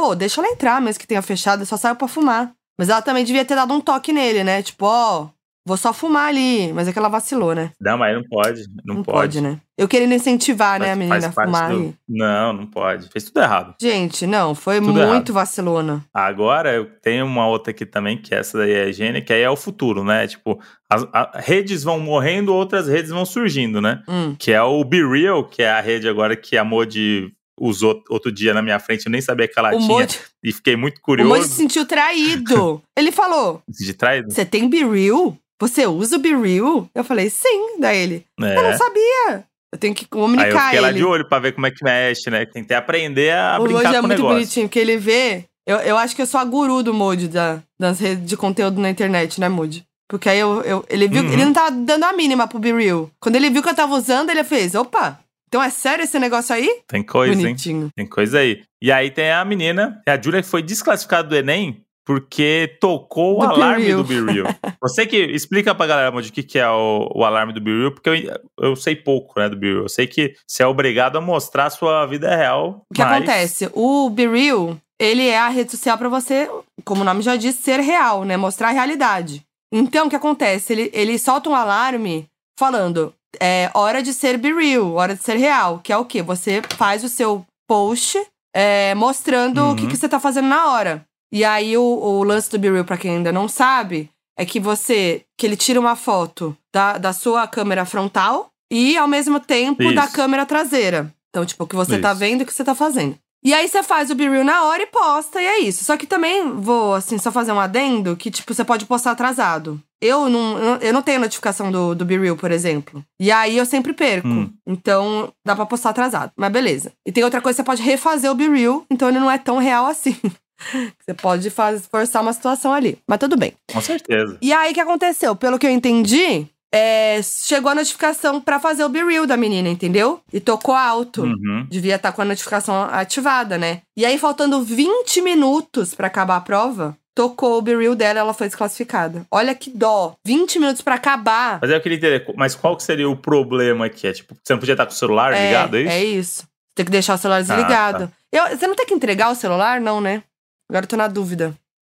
pô, deixa ela entrar, mesmo que tenha fechado, só saiu pra fumar. Mas ela também devia ter dado um toque nele, né? Tipo, ó, vou só fumar ali. Mas é que ela vacilou, né? Não, mas não pode. Não, pode. né? Eu querendo incentivar, né, a menina a fumar do-. Não, não pode. Fez tudo errado. Gente, não, foi Tudo muito vacilona. Agora eu tenho uma outra aqui também, que essa daí é a higiene, que aí é o futuro, né? Tipo, as a- redes vão morrendo, outras redes vão surgindo, né? Hum. Que é o Be Real, que é a rede agora que a Modi usou outro dia na minha frente, eu nem sabia que ela O tinha. E fiquei muito o curioso Moji se sentiu traído. Ele falou: de trás. Você tem Be Real? Você usa o Be Real? Eu falei, sim. Daí ele, eu não É. sabia. Eu tenho que Aí eu comunicar fiquei lá ele. de olho pra ver como é que mexe, né? Tentei aprender a o brincar Moji é com o muito negócio. bonitinho, porque ele vê. Eu, eu acho que eu sou a guru do Moji da, das redes de conteúdo na internet, né, Moji? Porque aí eu, eu- ele viu. Uhum. Ele não tava dando a mínima pro Be Real. Quando ele viu que eu tava usando, ele fez: opa, então é sério esse negócio aí? Tem coisa, hein? Bonitinho. Tem coisa aí. E aí tem a menina, a Julia, que foi desclassificada do Enem porque tocou o Do Be alarme Real. do Be Real. Você que explica pra galera, Moody, o que, que é o, o alarme do Be Real, porque eu, eu sei pouco, né, do Be Real. Eu sei que você é obrigado a mostrar a sua vida real. O que mas- acontece? O Be Real, ele é a rede social pra você, como o nome já diz, ser real, né? Mostrar a realidade. Então, o que acontece? Ele, ele solta um alarme falando: é hora de ser Be Real, hora de ser real. Que é o quê? Você faz o seu post é, mostrando o que, Uhum. que você tá fazendo na hora. E aí, o, o lance do Be Real, pra quem ainda não sabe, é que você. que ele tira uma foto da, da sua câmera frontal e, ao mesmo tempo, da Isso. câmera traseira. Então, tipo, o que você tá Isso. vendo e o que você tá fazendo. E aí você faz o Be Real na hora e posta, e é isso. Só que também vou, assim, só fazer um adendo que, tipo, você pode postar atrasado. Eu não, eu não- tenho notificação do, do Be Real, por exemplo. E aí eu sempre perco. Hum. Então dá pra postar atrasado. Mas beleza. E tem outra coisa, você pode refazer o Be Real, então ele não é tão real assim. você pode faz, forçar uma situação ali. Mas tudo bem. Com certeza. E aí, o que aconteceu? Pelo que eu entendi, é, chegou a notificação pra fazer o Be Real da menina, entendeu? E tocou alto. Uhum. Devia estar com a notificação ativada, né? E aí, faltando 20 minutos pra acabar a prova, tocou o Be dela e ela foi desclassificada. Olha que dó. 20 minutos pra acabar. Mas eu queria entender, mas qual que seria o problema aqui? É tipo, você não podia estar com o celular ligado, é isso? É isso. Tem que deixar o celular desligado. tá. Eu, você não tem que entregar o celular, não, né? Agora eu tô na dúvida.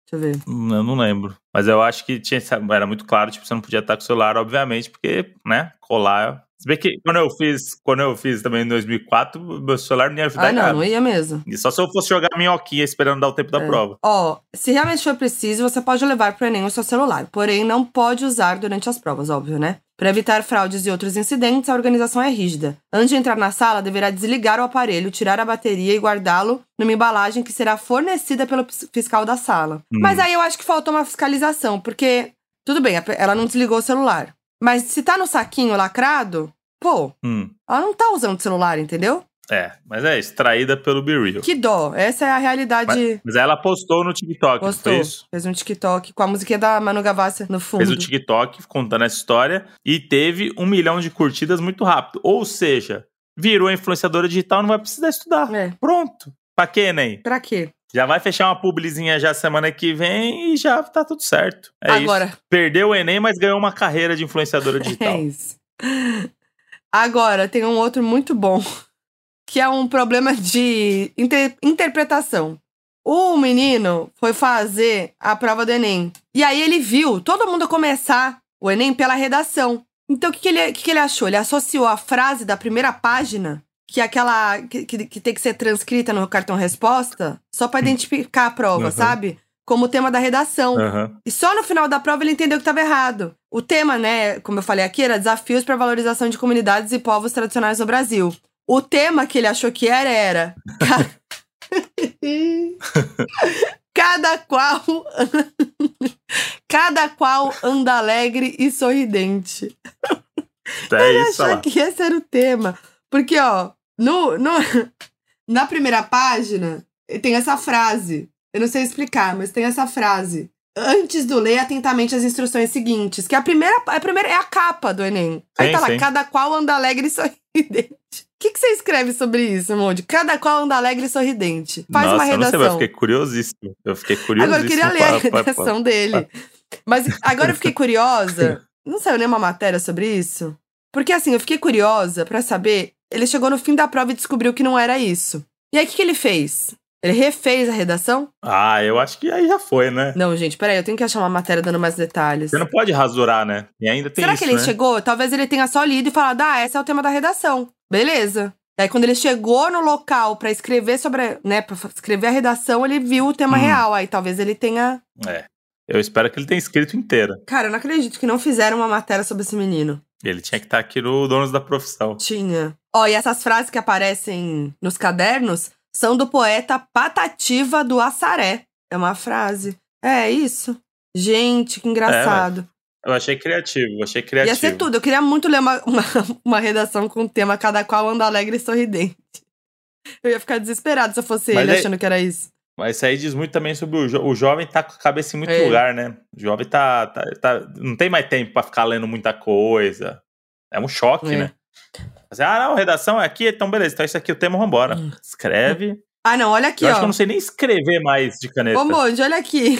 Deixa eu ver. Hum, Eu não lembro. Mas eu acho que tinha, era muito claro, tipo, você não podia estar com o celular, obviamente, porque, né, colar. Se bem que quando eu fiz, quando eu fiz também em 2004, meu celular não ia ajudar Ah, não, nada. não ia mesmo. E só se eu fosse jogar minhoquinha esperando dar o tempo da É. prova. Ó, se realmente for preciso, você pode levar pro Enem o seu celular. Porém, não pode usar durante as provas, óbvio, né? Para evitar fraudes e outros incidentes, a organização é rígida. Antes de entrar na sala, deverá desligar o aparelho, tirar a bateria e guardá-lo numa embalagem que será fornecida pelo fiscal da sala. Hum. Mas aí eu acho que faltou uma fiscalização, porque tudo bem, ela não desligou o celular. Mas se tá no saquinho lacrado, pô, Hum, ela não tá usando o celular, entendeu? é, mas é isso, traída pelo Be Real. Que dó. Essa é a realidade. Mas, mas ela postou no TikTok, Postou. foi isso? Fez um TikTok com a musiquinha da Manu Gavassi no fundo. Fez o TikTok contando essa história e teve um milhão de curtidas muito rápido. Ou seja, virou influenciadora digital, não vai precisar estudar. É. Pronto. Pra quê, Enem? Pra quê? Já vai fechar uma publizinha já semana que vem e já tá tudo certo. É Agora. isso. Perdeu o Enem, mas ganhou uma carreira de influenciadora digital. É isso. Agora, tem um outro muito bom, que é um problema de inter- interpretação. O menino foi fazer a prova do Enem. E aí ele viu todo mundo começar o Enem pela redação. Então, o que, que, ele, que, que ele achou? Ele associou a frase da primeira página, que é aquela que, que, tem que ser transcrita no cartão resposta, só pra identificar a prova, Uhum. sabe? Como tema da redação. Aham. E só no final da prova ele entendeu que estava errado. O tema, né, como eu falei aqui, era desafios para valorização de comunidades e povos tradicionais no Brasil. O tema que ele achou que era era ca- cada qual cada qual anda alegre e sorridente. É isso, Achou lá. que esse era o tema. Porque, ó, no, no, na primeira página tem essa frase. Eu não sei explicar, mas tem essa frase. Antes do ler atentamente as instruções seguintes, que a primeira, a primeira é a capa do Enem. Aí Sim, tá lá, sim. cada qual anda alegre e sorridente. O que, que você escreve sobre isso, Monde? Cada qual anda alegre e sorridente. Faz Nossa, uma eu não sei, redação. mas eu fiquei curiosíssimo. Eu fiquei curiosíssimo. Agora eu queria ler a redação dele. Mas agora eu fiquei curiosa. Não saiu nenhuma matéria sobre isso? Porque assim, eu fiquei curiosa pra saber. Ele chegou no fim da prova e descobriu que não era isso. E aí, o que, que ele fez? Ele refez a redação? Ah, eu acho que aí já foi, né? Não, gente, peraí, eu tenho que achar uma matéria dando mais detalhes. Você não pode rasurar, né? E ainda tem Será isso, que ele né? chegou? Talvez ele tenha só lido e falado: ah, esse é o tema da redação. Beleza. Aí, quando ele chegou no local pra escrever sobre, né, pra escrever a redação, ele viu o tema Hum. real. Aí talvez ele tenha. É. Eu espero que ele tenha escrito inteira. Cara, eu não acredito que não fizeram uma matéria sobre esse menino. Ele tinha que estar aqui no Donos da Profissão. Tinha. Ó, e essas frases que aparecem nos cadernos são do poeta Patativa do Assaré. É uma frase. É isso. Gente, que engraçado. Eu achei criativo, achei Ia criativo. ser tudo. Eu queria muito ler uma, uma, uma redação com o tema Cada qual anda alegre e sorridente. Eu ia ficar desesperado se eu fosse Mas ele aí- achando que era isso. Mas isso aí diz muito também sobre o, jo o jovem tá com a cabeça em muito É. lugar, né? O jovem tá, tá, tá- Não tem mais tempo pra ficar lendo muita coisa. É um choque, É. né? Ah, não, redação é aqui, então beleza, então isso aqui é o tema, vambora. Hum. Escreve. Ah, não, olha aqui, eu ó. acho que eu não sei nem escrever mais de caneta. Ô, Monde, olha aqui.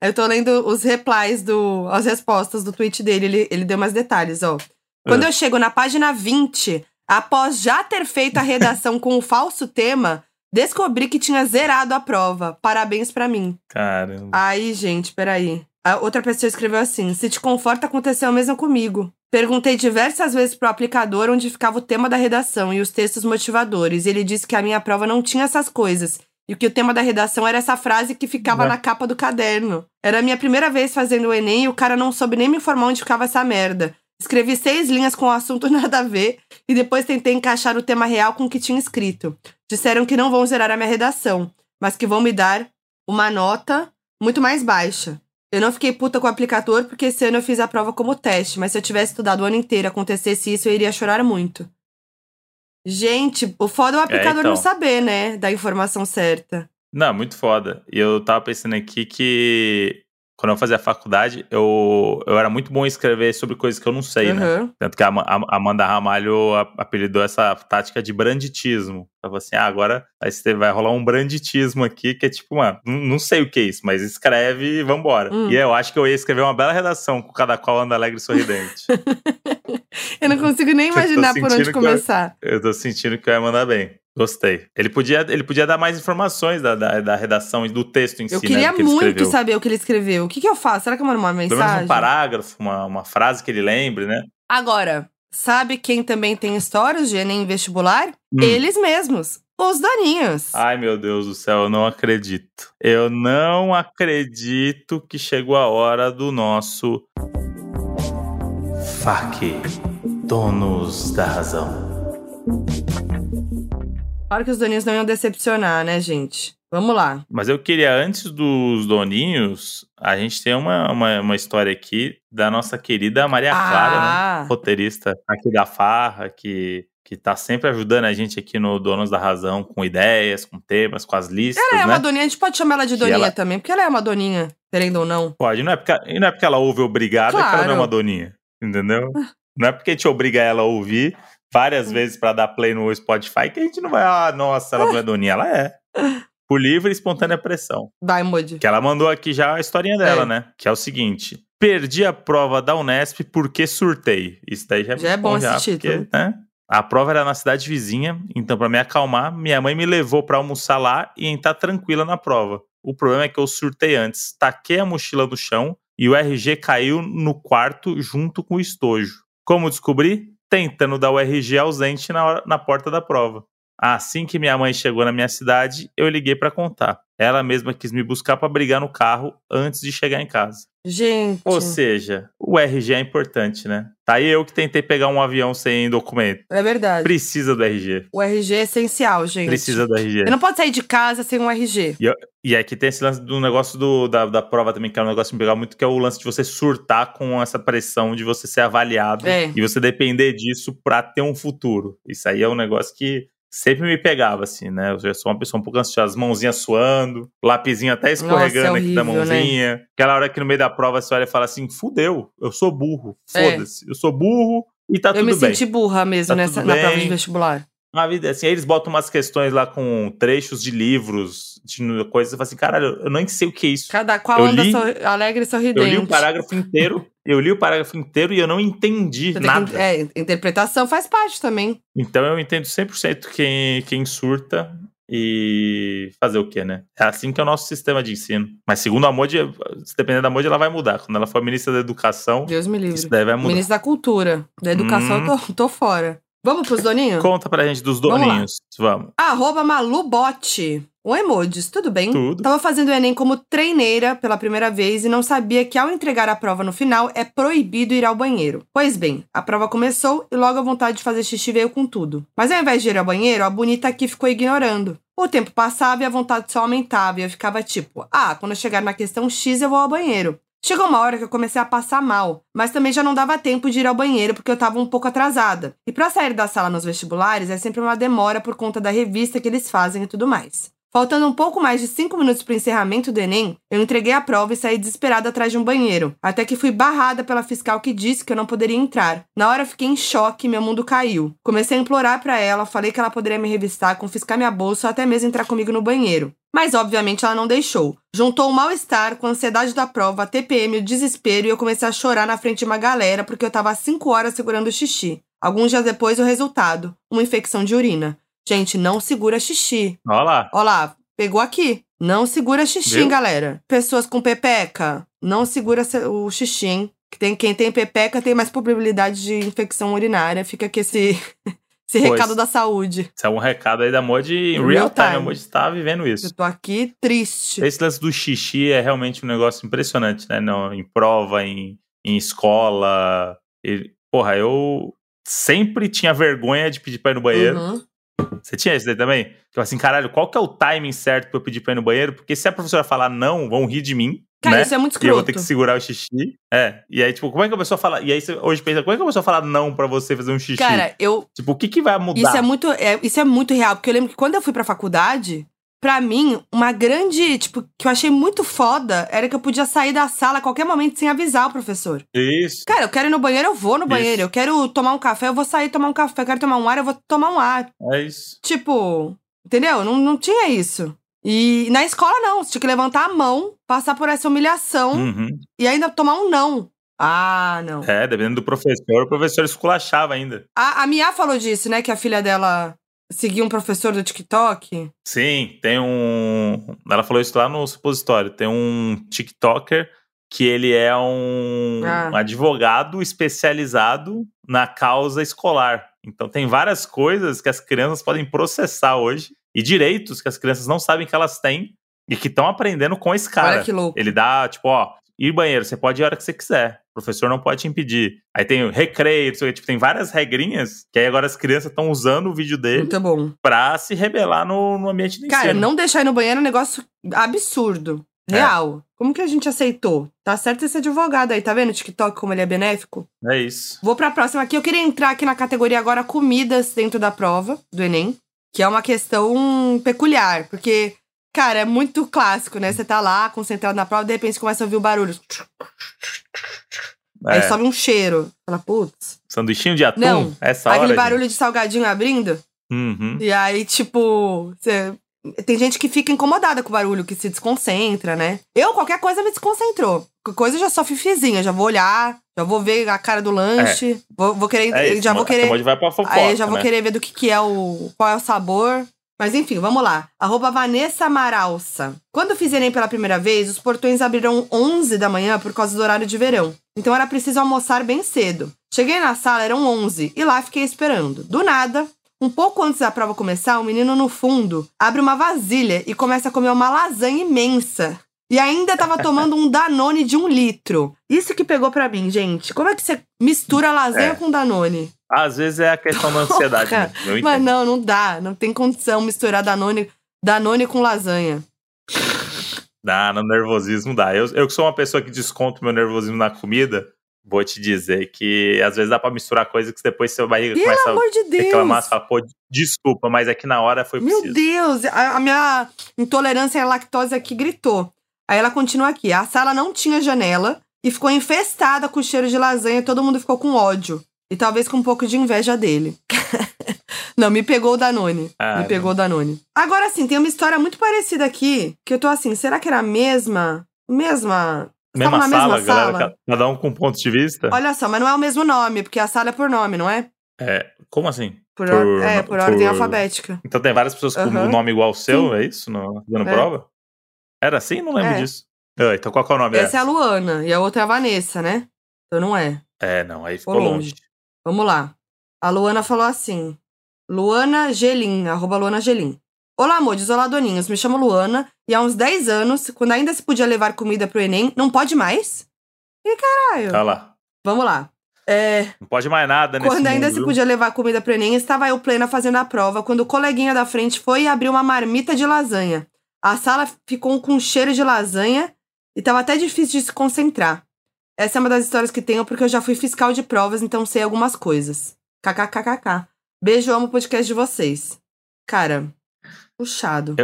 Eu tô lendo os replies do. as respostas do tweet dele. Ele, ele deu mais detalhes, ó. Quando Ah. eu chego na página 20, após já ter feito a redação com o falso tema, descobri que tinha zerado a prova. Parabéns pra mim. Caramba. Aí, gente, peraí. A outra pessoa escreveu assim: se te conforta, aconteceu o mesmo comigo. Perguntei diversas vezes pro aplicador onde ficava o tema da redação e os textos motivadores. Ele disse que a minha prova não tinha essas coisas. E que o tema da redação era essa frase que ficava Ué? na capa do caderno. Era a minha primeira vez fazendo o Enem e o cara não soube nem me informar onde ficava essa merda. Escrevi seis linhas com o assunto nada a ver e depois tentei encaixar o tema real com o que tinha escrito. Disseram que não vão zerar a minha redação, mas que vão me dar uma nota muito mais baixa. Eu não fiquei puta com o aplicador porque esse ano eu fiz a prova como teste, mas se eu tivesse estudado o ano inteiro e acontecesse isso, eu iria chorar muito. Gente, o foda é o aplicador então. não saber, né? Da informação certa. Não, muito foda. E eu tava pensando aqui que quando eu fazia faculdade, eu, eu era muito bom em escrever sobre coisas que eu não sei, né? Aham. Tanto que a a Amanda Ramalho apelidou essa tática de branditismo. Tava assim, ah, agora vai, rolar um branditismo aqui, que é tipo, mano, não, sei o que é isso, mas escreve e vambora. Hum. E eu acho que eu ia escrever uma bela redação com cada qual anda alegre e sorridente. Eu não consigo nem imaginar por onde que eu- começar. eu tô sentindo que eu ia mandar bem. Gostei. Ele podia, ele podia dar mais informações da, da, da redação e do texto em Eu si, queria né? do que ele muito saber o que ele escreveu. O que, que eu faço? Será que eu mando uma Pelo menos mensagem? um parágrafo, uma, uma frase que ele lembre, né? Agora, sabe quem também tem histórias de Enem vestibular? Hum. Eles mesmos. Os doninhos. Ai, meu Deus do céu, eu não acredito. Eu não acredito que chegou a hora do nosso FAQ, Donos da Razão. Claro que os doninhos não iam decepcionar, né, gente? Vamos lá. Mas eu queria, antes dos doninhos, a gente tem uma, uma, uma história aqui da nossa querida Maria Clara, né? ah, roteirista aqui da Farra, que, que tá sempre ajudando a gente aqui no Donos da Razão com ideias, com temas, com as listas, ela é né? uma doninha, a gente pode chamar ela de doninha ela- também, porque ela é uma doninha, querendo ou não. Pode, não é porque, não é porque ela ouve obrigada que ela não é Claro. uma doninha, entendeu? Não é porque a gente obriga ela a ouvir várias vezes pra dar play no Spotify que a gente não vai, ah, nossa, ela não é doninha, ela é. Por livre e espontânea pressão. Vai, Moody. Que ela mandou aqui já a historinha dela, É. né? Que é o seguinte: perdi a prova da Unesp porque surtei. Isso daí já é, Já é bom já, esse porque, título. né? A prova era na cidade vizinha, então pra me acalmar, minha mãe me levou pra almoçar lá e entrar tranquila na prova. O problema é que eu surtei antes, taquei a mochila no chão e o RG caiu no quarto junto com o estojo. Como descobri? Tentando dar o RG ausente na, hora- na porta da prova. Assim que minha mãe chegou na minha cidade, eu liguei pra contar. Ela mesma quis me buscar pra brigar no carro antes de chegar em casa. Gente. Ou seja, o RG é importante, né? Tá aí eu que tentei pegar um avião sem documento. É verdade. Precisa do RG. O RG é essencial, gente. Precisa do RG. Você não pode sair de casa sem um RG. E aqui tem esse lance do negócio do, da, da prova também, que é um negócio que me pegar muito, que é o lance de você surtar com essa pressão de você ser avaliado É. e você depender disso pra ter um futuro. Isso aí é um negócio que sempre me pegava, assim, né? Eu já sou uma pessoa um pouco ansiosa, as mãozinhas suando, lapisinho até escorregando Nossa, é aqui da horrível, mãozinha. Aquela hora que no meio da prova você olha e fala assim: fudeu, eu sou burro, foda-se, eu sou burro e tá eu tudo me bem. senti burra mesmo Tá nessa, na prova de vestibular. A vida assim, aí eles botam umas questões lá com trechos de livros, de coisas, você fala assim, caralho, eu nem sei o que é isso. Cada qual Eu anda li- alegre e Eu sorridente. li o parágrafo inteiro, eu li o parágrafo inteiro e eu não entendi Você nada. que- é, interpretação faz parte também. Então eu entendo 100% quem, quem surta e fazer o quê, né? É assim que é o nosso sistema de ensino. Mas segundo a Modi, se depender da Modi, ela vai mudar. Quando ela for ministra da Educação, Deus me livre. isso daí vai mudar. Ministro da Cultura. Da Educação, Hum. eu tô, tô fora. Vamos pros doninhos? Conta pra gente dos Vamos doninhos. Vamos. Arroba Malubote. Oi, emojis, tudo bem? Tudo. Tava fazendo o Enem como treineira pela primeira vez e não sabia que ao entregar a prova no final é proibido ir ao banheiro. Pois bem, a prova começou e logo a vontade de fazer xixi veio com tudo. Mas ao invés de ir ao banheiro, a bonita aqui ficou ignorando. O tempo passava e a vontade só aumentava e eu ficava tipo, ah, quando eu chegar na questão X eu vou ao banheiro. Chegou uma hora que eu comecei a passar mal, mas também já não dava tempo de ir ao banheiro porque eu tava um pouco atrasada. E pra sair da sala nos vestibulares é sempre uma demora por conta da revista que eles fazem e tudo mais. Faltando um pouco mais de cinco minutos para o encerramento do Enem, eu entreguei a prova e saí desesperada atrás de um banheiro, até que fui barrada pela fiscal que disse que eu não poderia entrar. Na hora fiquei em choque e meu mundo caiu. Comecei a implorar para ela, falei que ela poderia me revistar, confiscar minha bolsa ou até mesmo entrar comigo no banheiro. Mas obviamente ela não deixou. Juntou o mal-estar com a ansiedade da prova, a TPM, o desespero e eu comecei a chorar na frente de uma galera porque eu tava há cinco horas segurando o xixi. Alguns dias depois, o resultado: uma infecção de urina. Gente, não segura xixi. Olha lá. Ó lá, pegou aqui. Não segura xixi, Viu? hein, galera. Pessoas com pepeca, não segura se- o xixi, hein. Que tem, quem tem pepeca tem mais probabilidade de infecção urinária. Fica aqui esse, esse Pois. recado da saúde. Isso é um recado aí da Modi em Real time. time. A Modi está vivendo isso. Eu tô aqui triste. Esse lance do xixi é realmente um negócio impressionante, né? Não, em prova, em, em escola. E, porra, eu sempre tinha vergonha de pedir pra ir no banheiro. Uhum. Você tinha isso daí também? Eu assim, caralho, qual que é o timing certo pra eu pedir pra ir no banheiro? Porque se a professora falar não, vão rir de mim. Cara, né? isso é muito E eu vou escroto. ter que segurar o xixi. É. E aí, tipo, como é que a pessoa fala. E aí você hoje pensa, como é que a pessoa fala não pra você fazer um xixi? Cara, eu. tipo, o que que vai mudar? Isso é muito, é, isso é muito real, porque eu lembro que quando eu fui pra faculdade, pra mim, uma grande, tipo, que eu achei muito foda era que eu podia sair da sala a qualquer momento sem avisar o professor. Isso. Cara, eu quero ir no banheiro, eu vou no Isso. banheiro. Eu quero tomar um café, eu vou sair tomar um café. Eu quero tomar um ar, eu vou tomar um ar. É isso. Tipo, entendeu? Não, não tinha isso. E na escola, não. Você tinha que levantar a mão, passar por essa humilhação Uhum. e ainda tomar um não. Ah, não. É, dependendo do professor, o professor esculachava ainda. A, a Mia falou disso, né? Que a filha dela seguia um professor do TikTok. Sim, tem um. Ela falou isso lá no supositório. Tem um TikToker que ele é um Ah. advogado especializado na causa escolar. Então tem várias coisas que as crianças podem processar hoje e direitos que as crianças não sabem que elas têm e que estão aprendendo com esse cara. Olha que louco. Ele dá, tipo, ó, ir banheiro, você pode ir a hora que você quiser. O professor não pode te impedir. Aí tem o recreio, tipo, tem várias regrinhas que aí agora as crianças estão usando o vídeo dele Muito bom. pra se rebelar no, no ambiente do Cara, ensino. não deixar ir no banheiro é um negócio absurdo. É. Real. Como que a gente aceitou? Tá certo esse advogado aí, tá vendo o TikTok como ele é benéfico? É isso. Vou pra próxima aqui. Eu queria entrar aqui na categoria agora comidas dentro da prova do Enem, que é uma questão peculiar, porque, cara, é muito clássico, né? Você tá lá, concentrado na prova, de repente começa a ouvir o barulho. Aí É, sobe um cheiro. Fala, putz. sanduichinho de atum, Não, essa hora. Aquele gente. barulho de salgadinho abrindo. Uhum. E aí, tipo, você. Tem gente que fica incomodada com o barulho, que se desconcentra, né? Eu, qualquer coisa me desconcentrou. Qualquer coisa eu já sou fifizinha, já vou olhar, já vou ver a cara do lanche, vou, vou querer. É isso. já vou querer. Vai pra fofoca, Aí já vou né? querer ver do que, que é o. qual é o sabor. Mas enfim, vamos lá. Arroba Vanessa Maralça. Quando fiz Enem pela primeira vez, os portões abriram 11 da manhã por causa do horário de verão. Então era preciso almoçar bem cedo. Cheguei na sala, eram 11, e lá fiquei esperando. Do nada, um pouco antes da prova começar, um menino no fundo abre uma vasilha e começa a comer uma lasanha imensa. E ainda tava tomando um Danone de um litro. Isso que pegou pra mim, gente. Como é que você mistura lasanha É. com Danone? Às vezes é a questão da ansiedade. Né? Eu Mas não, não dá. Não tem condição misturar Danone, Danone com lasanha. Dá, no nervosismo dá. Eu, eu que sou uma pessoa que desconto meu nervosismo na comida, vou te dizer que às vezes dá pra misturar coisas que depois você vai Pelo começa amor de a Deus! reclamar, você fala, pô, desculpa, mas é que na hora foi Meu preciso. Deus, a, a minha intolerância à lactose aqui gritou. Aí ela continua aqui. A sala não tinha janela e ficou infestada com o cheiro de lasanha. Todo mundo ficou com ódio. E talvez com um pouco de inveja dele. não, me pegou o Danone. Ah, me pegou o Danone. Agora sim, tem uma história muito parecida aqui. Que eu tô assim, será que era a mesma? Mesma. Mesma sala, mesma galera, sala? cada um com um ponto de vista. Olha só, mas não é o mesmo nome, porque a sala é por nome, não é? É, como assim? Por, or- Por- é, por por- ordem alfabética. Então tem várias pessoas com Aham. o nome igual ao seu, Sim. é isso? No, dando É. prova? Era assim? Não lembro É. disso. Ah, então qual que é o nome Essa é a? Luana e a outra é a Vanessa, né? Então não é. É, não, aí ficou Ficou longe. longe. Vamos lá. A Luana falou assim. Luana Gelim, arroba Luana Gelim. Olá, amor, desoladoninhos. Me chamo Luana e há uns 10 anos, quando ainda se podia levar comida pro Enem, não pode mais? Ih, caralho. Olha lá. Vamos lá. É, Não pode mais nada nesse quando ainda se podia levar comida pro Enem, estava eu plena fazendo a prova, quando o coleguinha da frente foi e abriu uma marmita de lasanha. A sala ficou com cheiro de lasanha e tava até difícil de se concentrar. Essa é uma das histórias que tenho porque eu já fui fiscal de provas, então sei algumas coisas. KKKKK. Beijo, amo o podcast de vocês. Cara, puxado.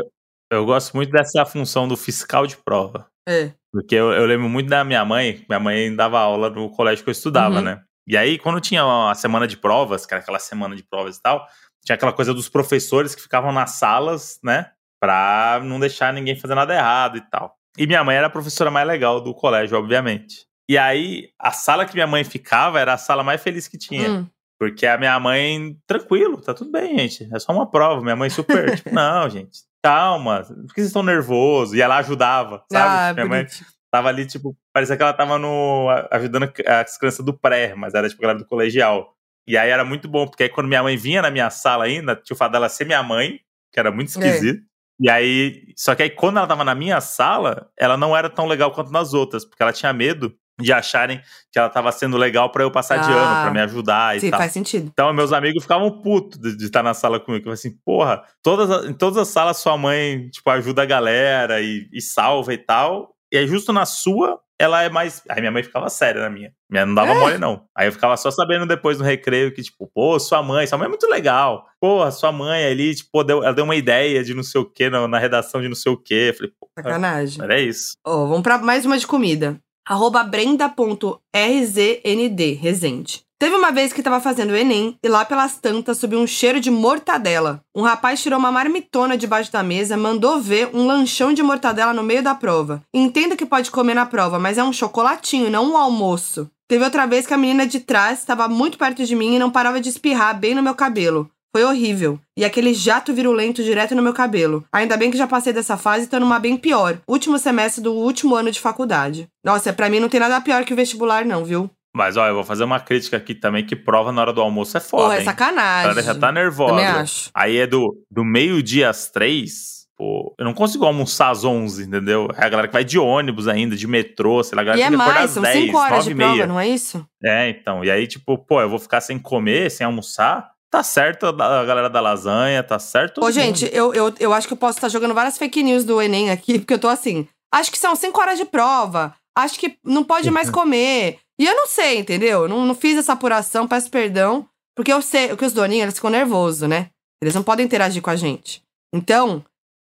Eu gosto muito dessa função do fiscal de prova. É. Porque eu, eu lembro muito da minha mãe. Minha mãe dava aula no colégio que eu estudava, Uhum. né? E aí, quando tinha a semana de provas, que era aquela semana de provas e tal, tinha aquela coisa dos professores que ficavam nas salas, né? Pra não deixar ninguém fazer nada errado e tal. E minha mãe era a professora mais legal do colégio, obviamente. E aí, a sala que minha mãe ficava era a sala mais feliz que tinha. Hum. Porque a minha mãe, tranquilo, tá tudo bem, gente. É só uma prova. Minha mãe super, tipo, não, gente, calma. Por que vocês estão nervosos? E ela ajudava, sabe? Ah, minha mãe tava ali, tipo, parecia que ela tava no, ajudando as crianças do pré, mas era, tipo, galera do colegial. E aí era muito bom, porque aí quando minha mãe vinha na minha sala ainda, tinha o fato dela ser minha mãe, que era muito É. esquisito. E aí, só que aí quando ela tava na minha sala, ela não era tão legal quanto nas outras, porque ela tinha medo de acharem que ela tava sendo legal pra eu passar de Ah. ano, pra me ajudar e Sim, tal. faz sentido. Então, meus amigos ficavam putos de, de estar na sala comigo. Eu falei assim, porra, todas, as- em todas as salas sua mãe, tipo, ajuda a galera e, e salva e tal. E aí, justo na sua, ela é mais. Aí minha mãe ficava séria na minha. Minha não dava É? mole, não. Aí eu ficava só sabendo depois no recreio que, tipo, pô, sua mãe, sua mãe é muito legal. Porra, sua mãe ali, tipo, deu, ela deu uma ideia de não sei o quê, na, na redação de não sei o quê. Eu falei, pô, Sacanagem. era isso. Ó, vamos pra mais uma de comida. Arroba brenda.rznd, Resende. Teve uma vez que tava fazendo o Enem e lá pelas tantas subiu um cheiro de mortadela. Um rapaz tirou uma marmitona debaixo da mesa, mandou ver um lanchão de mortadela no meio da prova. Entendo que pode comer na prova, mas é um chocolatinho, não um almoço. Teve outra vez que a menina de trás estava muito perto de mim e não parava de espirrar bem no meu cabelo. Foi horrível. E aquele jato virulento direto no meu cabelo. Ainda bem que já passei dessa fase e tô numa bem pior. Último semestre do último ano de faculdade. Nossa, pra mim não tem nada pior que o vestibular, não, viu? Mas, ó, eu vou fazer uma crítica aqui também, que prova na hora do almoço é foda, Porra, é hein? A sacanagem. já tá nervosa. Também acho. Aí é do, do meio-dia às três. Pô, eu não consigo almoçar às 11, entendeu? É a galera que vai de ônibus ainda, de metrô, sei lá, a galera E é que acordar mais, são 10, 5 horas 9 de prova, não é isso? É, então. E aí, tipo, pô, eu vou ficar sem comer, sem almoçar. Tá certo a galera da lasanha, tá certo. Ô, gente, eu, eu, eu acho que eu posso estar jogando várias fake news do Enem aqui, porque eu tô assim. Acho que são 5 horas de prova. Acho que não pode mais comer. E eu não sei, entendeu? Eu Não, não fiz essa apuração, peço perdão. Porque eu sei que os doninhos, eles ficam nervosos, né? Eles não podem interagir com a gente. Então,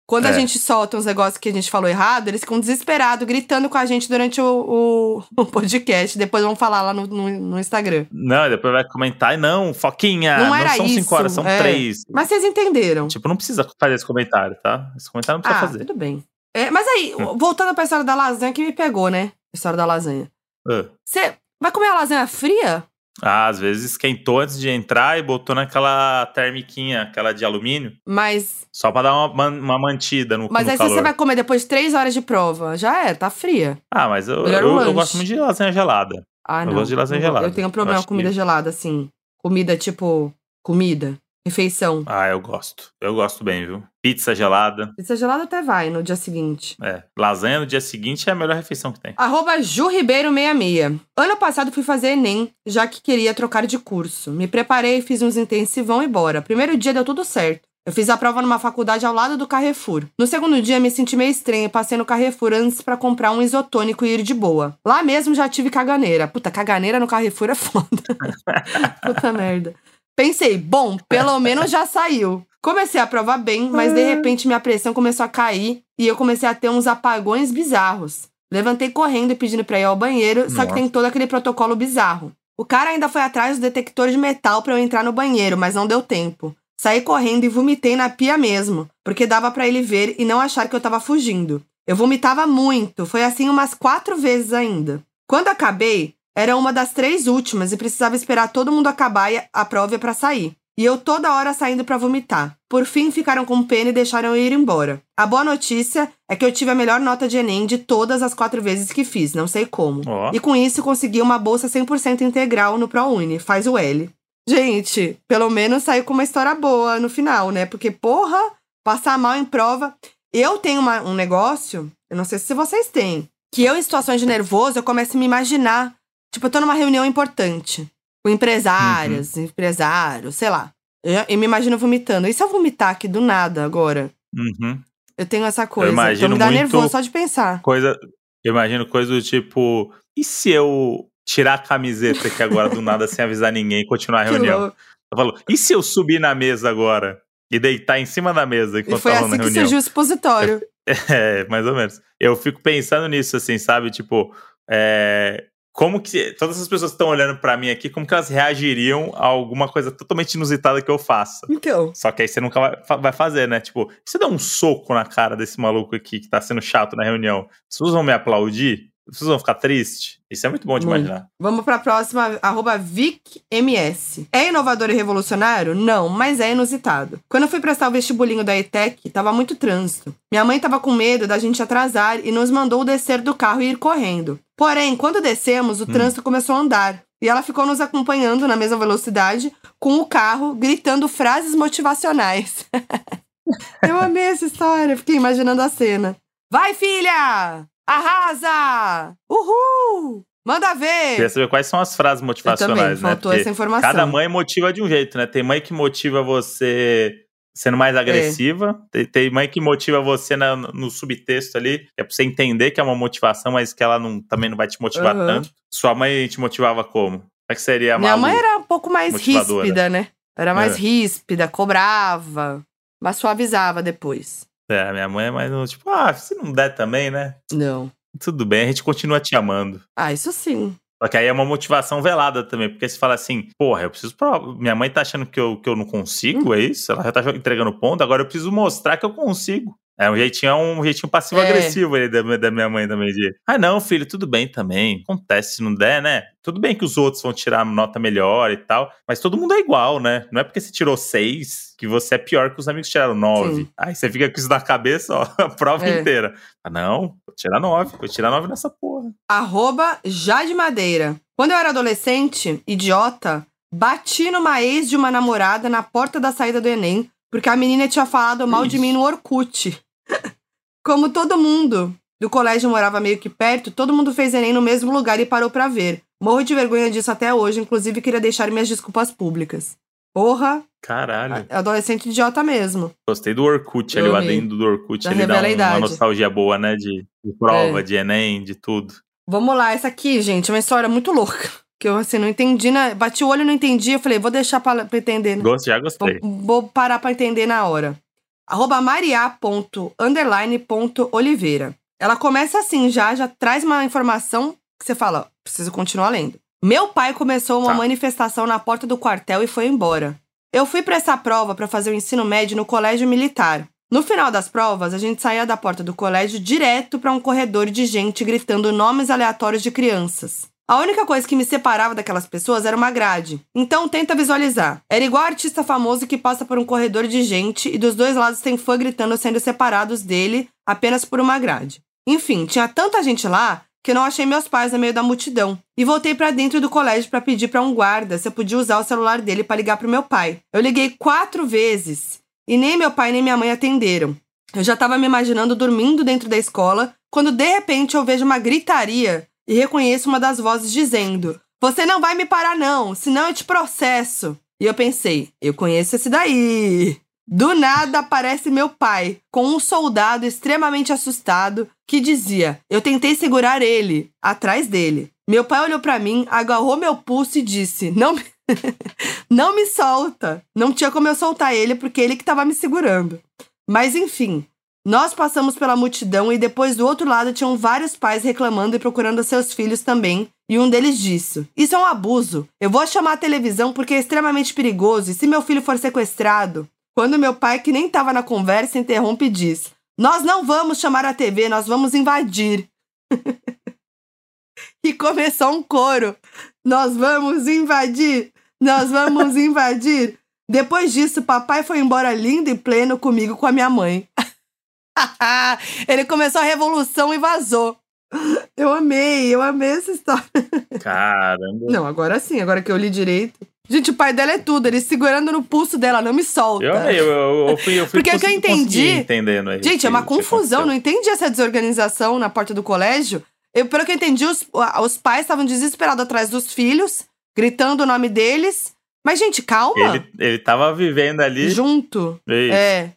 quando a É. gente solta uns negócios que a gente falou errado, eles ficam desesperados, gritando com a gente durante o, o, o podcast. Depois vão falar lá no, no, no Instagram. Não, depois vai comentar, não, Foquinha, Não não, são isso, 5 horas, são é. 3. Mas vocês entenderam. Tipo, não precisa fazer esse comentário, tá? Esse comentário não precisa ah, fazer. tudo bem. É, mas aí, Hum. voltando pra história da lasanha que me pegou, né? A história da lasanha. Ah. Você vai comer a lasanha fria? Ah, às vezes esquentou antes de entrar e botou naquela termiquinha, aquela de alumínio, Mas, só pra dar uma, uma mantida no, mas no aí se calor. você vai comer depois de três horas de prova, já é, tá fria. Ah, mas eu, eu, eu gosto muito de lasanha gelada. Ah, Eu não. gosto de lasanha gelada. Eu tenho um problema com comida que- gelada, assim. Comida tipo. Comida. Refeição. Ah, eu gosto. Eu gosto bem, viu? Pizza gelada. Pizza gelada até vai no dia seguinte. É. Lasanha no dia seguinte é a melhor refeição que tem. Arroba Ju Ribeiro 66. Ano passado fui fazer Enem, já que queria trocar de curso. Me preparei, fiz uns intensivão e bora. Primeiro dia deu tudo certo. Eu fiz a prova numa faculdade ao lado do Carrefour. No segundo dia, me senti meio estranho e passei no Carrefour antes para comprar um isotônico e ir de boa. Lá mesmo já tive caganeira. Puta, caganeira no Carrefour é foda. Puta merda. Pensei, bom, pelo menos já saiu. Comecei a prova bem, mas de repente minha pressão começou a cair e eu comecei a ter uns apagões bizarros. Levantei correndo e pedindo pra ir ao banheiro, só que tem todo aquele protocolo bizarro. O cara ainda foi atrás do detector de metal para eu entrar no banheiro, mas não deu tempo. Saí correndo e vomitei na pia mesmo, porque dava para ele ver e não achar que eu tava fugindo. Eu vomitava muito, foi assim umas quatro vezes ainda. Quando acabei, era uma das três últimas e precisava esperar todo mundo acabar a prova para sair. E eu toda hora saindo para vomitar. Por fim, ficaram com pena e deixaram eu ir embora. A boa notícia é que eu tive a melhor nota de Enem de todas as quatro vezes que fiz, não sei como. Ó. E com isso consegui uma bolsa 100% integral no ProUni, faz o L. Gente, pelo menos saiu com uma história boa no final, né? Porque, porra, passar mal em prova. Eu tenho uma- um negócio, eu não sei se vocês têm, que eu, em situações de nervoso, eu começo a me imaginar. Tipo, eu tô numa reunião importante, com empresárias, empresários, sei lá. Eu, eu me imagino vomitando. E se eu vomitar aqui do nada agora? Uhum. Eu tenho essa coisa. imagino então me dá muito- nervoso só de pensar. Coisa. Eu imagino coisa do tipo. E se eu tirar a camiseta aqui agora do nada sem avisar ninguém e continuar a reunião? Eu falo, e se eu subir na mesa agora e deitar em cima da mesa E enquanto foi tá assim que reunião? surgiu o expositório. É, mais ou menos. Eu fico pensando nisso, assim, sabe? Tipo, é, como que todas essas pessoas que estão olhando pra mim aqui, como que elas reagiriam a alguma coisa totalmente inusitada que eu faça? Então. Só que aí você nunca vai, vai fazer, né? Tipo, se você der um soco na cara desse maluco aqui que tá sendo chato na reunião, vocês vão me aplaudir? Vocês vão ficar tristes? Isso é muito bom de Muito. imaginar. Vamos pra próxima, arroba VicMS. É inovador e revolucionário? Não, mas é inusitado. Quando eu fui prestar o vestibulinho da ETEC, tava muito trânsito. Minha mãe tava com medo da gente atrasar e nos mandou descer do carro e ir correndo. Porém, quando descemos, o trânsito começou a andar. E ela ficou nos acompanhando na mesma velocidade, com o carro, gritando frases motivacionais. eu amei essa história, fiquei imaginando a cena. Vai, filha! Arrasa! Uhul! Manda ver! Queria saber quais são as frases Eu também, motivacionais, né? Porque essa informação. cada mãe motiva de um jeito, né? Tem mãe que motiva você sendo mais agressiva, tem, tem mãe que motiva você na- no subtexto ali, é pra você entender que é uma motivação, mas que ela não, também não vai te motivar Aham. tanto. Sua mãe te motivava como? Como é que seria a Minha Malu? mãe era um pouco mais ríspida, né? Era mais É. ríspida, cobrava, mas suavizava depois. É, minha mãe é mais no tipo, ah, se não der também, né? Não. Tudo bem, a gente continua te amando. Ah, isso sim. Só que aí é uma motivação velada também, porque você fala assim, porra, eu preciso provar. Minha mãe tá achando que eu, que eu não consigo, Hum. é isso? Ela já tá entregando ponto, agora eu preciso mostrar que eu consigo. É um jeitinho, é um jeitinho passivo-agressivo aí da, da minha mãe também, de ah, não, filho, tudo bem também. Acontece, se não der, né? Tudo bem que os outros vão tirar nota melhor e tal, mas todo mundo é igual, né? Não é porque você tirou seis que você é pior que os amigos que tiraram nove. Sim. Aí você fica com isso na cabeça, ó, a prova É. inteira. Ah, não, vou tirar nove, vou tirar nove nessa porra. Arroba Jade Madeira. Quando eu era adolescente, idiota, bati numa ex de uma namorada na porta da saída do Enem, porque a menina tinha falado mal de mim no Orkut. Como todo mundo do colégio morava meio que perto, todo mundo fez Enem no mesmo lugar e parou pra ver. Morro de vergonha disso até hoje, inclusive queria deixar minhas desculpas públicas. Porra, Caralho. adolescente idiota mesmo. Gostei do Orkut Eu ali, o adendo do Orkut. Já Ele dá um- uma nostalgia boa, né? De, de prova, É. de Enem, de tudo. Vamos lá, essa aqui, gente, é uma história muito louca. Que eu, assim, não entendi, né? Bati o olho e não entendi. Eu falei, vou deixar pra, pra entender. né? Gosto, já gostei. Vou, vou parar pra entender na hora. Arroba maria.underline.oliveira. Ela começa assim já, já traz uma informação que você fala, preciso continuar lendo. Meu pai começou uma Tá. manifestação na porta do quartel e foi embora. Eu fui pra essa prova pra fazer o ensino médio no colégio militar. No final das provas, a gente saía da porta do colégio direto pra um corredor de gente gritando nomes aleatórios de crianças. A única coisa que me separava daquelas pessoas era uma grade. Então tenta visualizar. Era igual artista famoso que passa por um corredor de gente e dos dois lados tem fã gritando sendo separados dele apenas por uma grade. Enfim, tinha tanta gente lá que eu não achei meus pais no meio da multidão. E voltei pra dentro do colégio pra pedir pra um guarda se eu podia usar o celular dele pra ligar pro meu pai. Eu liguei quatro vezes e nem meu pai nem minha mãe atenderam. Eu já tava me imaginando dormindo dentro da escola quando de repente eu vejo uma gritaria e reconheço uma das vozes dizendo: Você não vai me parar, não, senão eu te processo. E eu pensei: Eu conheço esse daí. Do nada aparece meu pai, com um soldado extremamente assustado, que dizia: Eu tentei segurar ele, atrás dele. Meu pai olhou para mim, agarrou meu pulso e disse: Não me, não me solta. Não tinha como eu soltar ele, porque ele que estava me segurando. Mas enfim, nós passamos pela multidão e depois do outro lado tinham vários pais reclamando e procurando seus filhos também. E um deles disse: Isso é um abuso. Eu vou chamar a televisão porque é extremamente perigoso e se meu filho for sequestrado. Quando meu pai, que nem estava na conversa, interrompe e diz: Nós não vamos chamar a TV, nós vamos invadir. e começou um coro: Nós vamos invadir, nós vamos invadir. Depois disso, papai foi embora lindo e pleno comigo com a minha mãe. Ele começou a revolução e vazou. Eu amei, eu amei essa história. Caramba. Não, agora sim, agora que eu li direito. Gente, o pai dela é tudo, ele segurando no pulso dela, não me solta. Eu, eu, eu, eu fui, eu fui Porque o que eu entendi. Entendendo aí gente, é uma confusão, não entendi essa desorganização na porta do colégio. Eu, pelo que eu entendi, os, os pais estavam desesperados atrás dos filhos, gritando o nome deles. Mas, gente, calma. Ele, ele tava vivendo ali. Junto. Isso. É.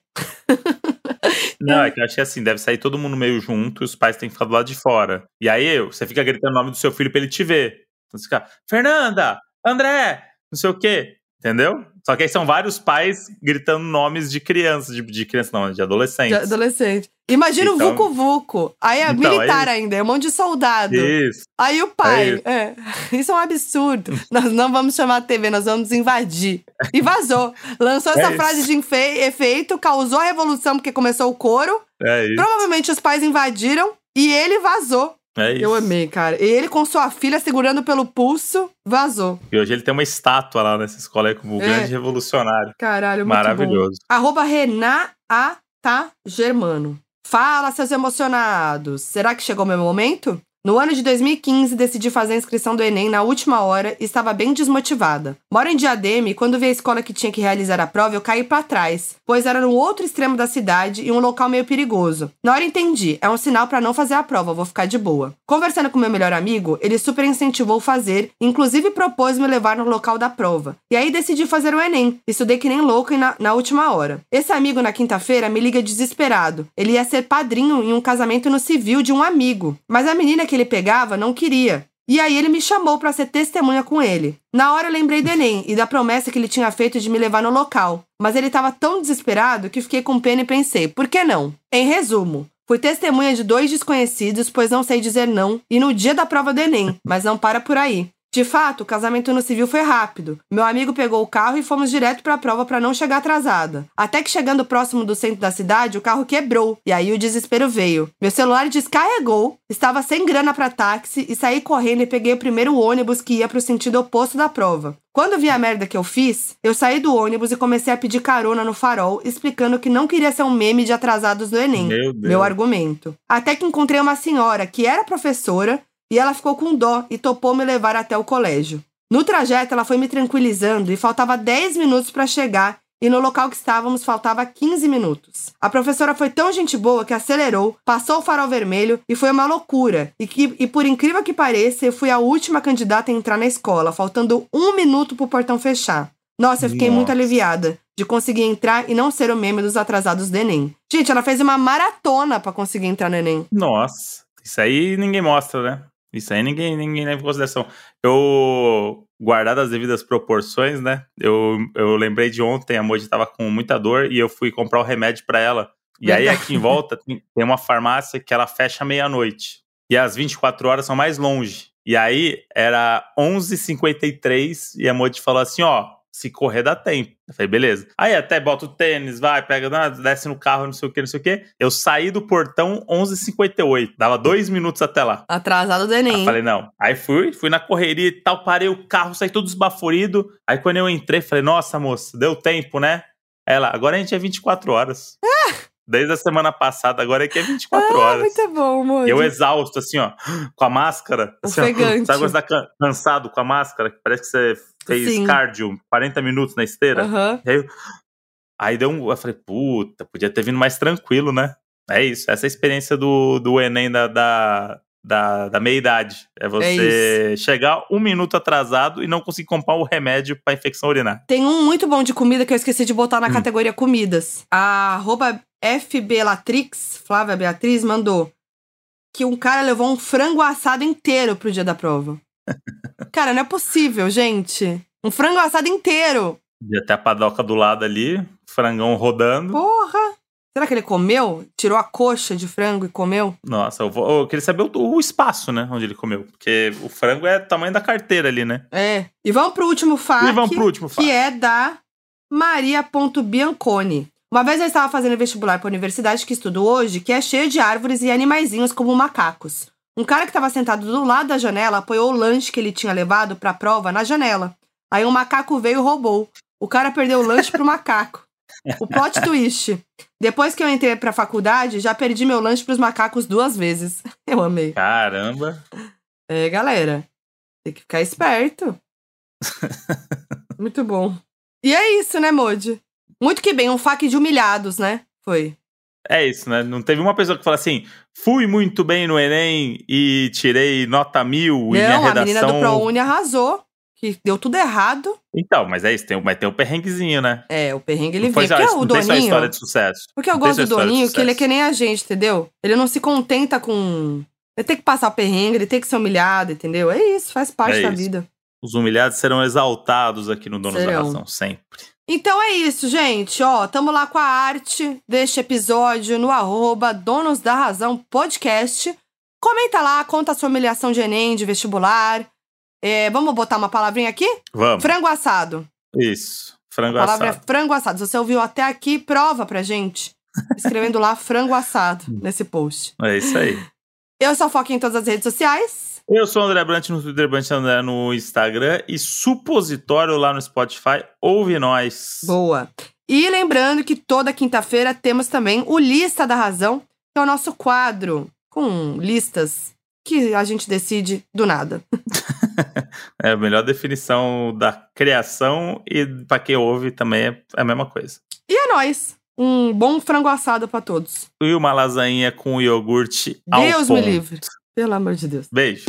Não, é que eu achei assim, deve sair todo mundo meio junto e os pais têm que ficar do lado de fora. E aí você fica gritando o nome do seu filho pra ele te ver. Então você fica, Fernanda, André, não sei o quê. Entendeu? Só que aí são vários pais gritando nomes de crianças, de, de criança não, de adolescentes. De adolescente. Imagina então, o Vucu Vucu. Aí é então, militar aí, ainda, é um monte de soldado. Isso. Aí o pai. É isso. É. isso é um absurdo. nós não vamos chamar a TV, nós vamos invadir. E vazou. Lançou essa é frase de efeito, causou a revolução porque começou o coro. É isso. Provavelmente os pais invadiram e ele vazou. É isso. Eu amei, cara. E ele com sua filha segurando pelo pulso, vazou. E hoje ele tem uma estátua lá nessa escola aí como um é. grande revolucionário. Caralho, muito Maravilhoso. Bom. Arroba Renata Germano. Fala, seus emocionados! Será que chegou meu momento? No ano de 2015, decidi fazer a inscrição do Enem na última hora e estava bem desmotivada. Moro em Diadema e quando vi a escola que tinha que realizar a prova, eu caí para trás, pois era no outro extremo da cidade e um local meio perigoso. Na hora entendi, é um sinal para não fazer a prova, vou ficar de boa. Conversando com meu melhor amigo, ele super incentivou fazer, inclusive propôs me levar no local da prova. E aí decidi fazer o Enem. Estudei que nem louco na, na última hora. Esse amigo na quinta-feira me liga desesperado. Ele ia ser padrinho em um casamento no civil de um amigo, mas a menina que ele pegava não queria. E aí ele me chamou para ser testemunha com ele. Na hora eu lembrei do Enem e da promessa que ele tinha feito de me levar no local. Mas ele estava tão desesperado que fiquei com pena e pensei, por que não? Em resumo, fui testemunha de dois desconhecidos, pois não sei dizer não, e no dia da prova do Enem, mas não para por aí. De fato, o casamento no civil foi rápido. Meu amigo pegou o carro e fomos direto para a prova para não chegar atrasada. Até que chegando próximo do centro da cidade, o carro quebrou e aí o desespero veio. Meu celular descarregou, estava sem grana para táxi e saí correndo e peguei o primeiro ônibus que ia para o sentido oposto da prova. Quando vi a merda que eu fiz, eu saí do ônibus e comecei a pedir carona no farol, explicando que não queria ser um meme de atrasados do Enem. Meu, meu argumento. Até que encontrei uma senhora que era professora e ela ficou com dó e topou me levar até o colégio. No trajeto, ela foi me tranquilizando e faltava 10 minutos para chegar e no local que estávamos faltava 15 minutos. A professora foi tão gente boa que acelerou, passou o farol vermelho e foi uma loucura. E, que, e por incrível que pareça, eu fui a última candidata a entrar na escola, faltando um minuto para o portão fechar. Nossa, eu fiquei Nossa. muito aliviada de conseguir entrar e não ser o meme dos atrasados do Enem. Gente, ela fez uma maratona para conseguir entrar no Enem. Nossa, isso aí ninguém mostra, né? Isso aí ninguém, ninguém leva em consideração. Eu, guardado as devidas proporções, né? Eu, eu lembrei de ontem, a Moji tava com muita dor e eu fui comprar o remédio para ela. E aí aqui em volta tem uma farmácia que ela fecha meia-noite. E as 24 horas são mais longe. E aí era 11h53 e a Moji falou assim, ó, se correr dá tempo. Eu falei, beleza. Aí até bota o tênis, vai, pega, desce no carro, não sei o que, não sei o que. Eu saí do portão 11h58. Dava dois minutos até lá. Atrasado do Enem. Aí falei, não. Aí fui, fui na correria e tal, parei o carro, saí todo esbaforido. Aí quando eu entrei, falei, nossa, moça, deu tempo, né? Ela, agora a gente é 24 horas. Ah! Desde a semana passada, agora é que é 24 ah, horas. Muito bom, amor. Eu exausto, assim, ó, com a máscara. Assim, Ofegante. Ó, sabe quando você tá cansado com a máscara? Parece que você fez Sim. cardio 40 minutos na esteira. Uhum. Aí, aí deu um. Eu falei, puta, podia ter vindo mais tranquilo, né? É isso. Essa é a experiência do, do Enem da, da, da, da meia-idade. É você É chegar um minuto atrasado e não conseguir comprar o remédio pra infecção urinária. Tem um muito bom de comida que eu esqueci de botar na Hum. categoria comidas. A FBelatrix, Flávia Beatriz, mandou que um cara levou um frango assado inteiro pro dia da prova. Cara, não é possível, gente. Um frango assado inteiro. E até a padoca do lado ali, frangão rodando. Porra! Será que ele comeu? Tirou a coxa de frango e comeu? Nossa, eu, vou, eu queria saber o, o espaço, né? Onde ele comeu. Porque o frango é o tamanho da carteira ali, né? É. E vamos pro último fato. e vamos pro último fato. que é da Maria.bianconi. Uma vez eu estava fazendo vestibular para a universidade que estudo hoje, que é cheia de árvores e animaizinhos como macacos. Um cara que estava sentado do lado da janela apoiou o lanche que ele tinha levado para a prova na janela. Aí um macaco veio e roubou. O cara perdeu o lanche pro macaco. O plot twist. Depois que eu entrei pra faculdade, já perdi meu lanche pros macacos duas vezes. Eu amei. Caramba. É, galera. Tem que ficar esperto. Muito bom. E é isso, né, Modi? Muito que bem, um fac de humilhados, né? Foi. É isso, né? Não teve uma pessoa que fala assim: fui muito bem no Enem e tirei nota mil e minha Não, a redação. menina do ProUni arrasou. Que deu tudo errado. Então, mas é isso, tem, mas tem o perrenguezinho, né? É, o perrengue ele Não só Porque isso, o não tem só Doninho. história de sucesso. Porque eu Não gosto do Doninho, que ele é que nem a gente, entendeu? Ele não se contenta com. Ele tem que passar perrengue, ele tem que ser humilhado, entendeu? É isso, faz parte É da isso. vida. Os humilhados serão exaltados aqui no Donos da. Razão, sempre. Então é isso, gente. Ó, tamo lá com a arte deste episódio no arroba Donos da Razão Podcast. Comenta lá, conta a sua humilhação de Enem, de vestibular. É, vamos botar uma palavrinha aqui? Vamos. Frango assado. Isso. Frango A palavra assado. é frango assado. Se você ouviu até aqui, prova pra gente. Escrevendo lá frango assado nesse post. É isso aí. Eu sou a Foca em todas as redes sociais. Eu sou o André Brant no Twitter, Brant André no Instagram e Supositório lá no Spotify. Ouve nós. Boa. E lembrando que toda quinta-feira temos também o Lista da Razão, que é o nosso quadro com listas que a gente decide do nada. É a melhor definição da criação e pra quem ouve também é a mesma coisa. E é nóis. Um bom frango assado pra todos. E uma lasanha com iogurte ao Deus me ponto. livre. Pelo amor de Deus. Beijo.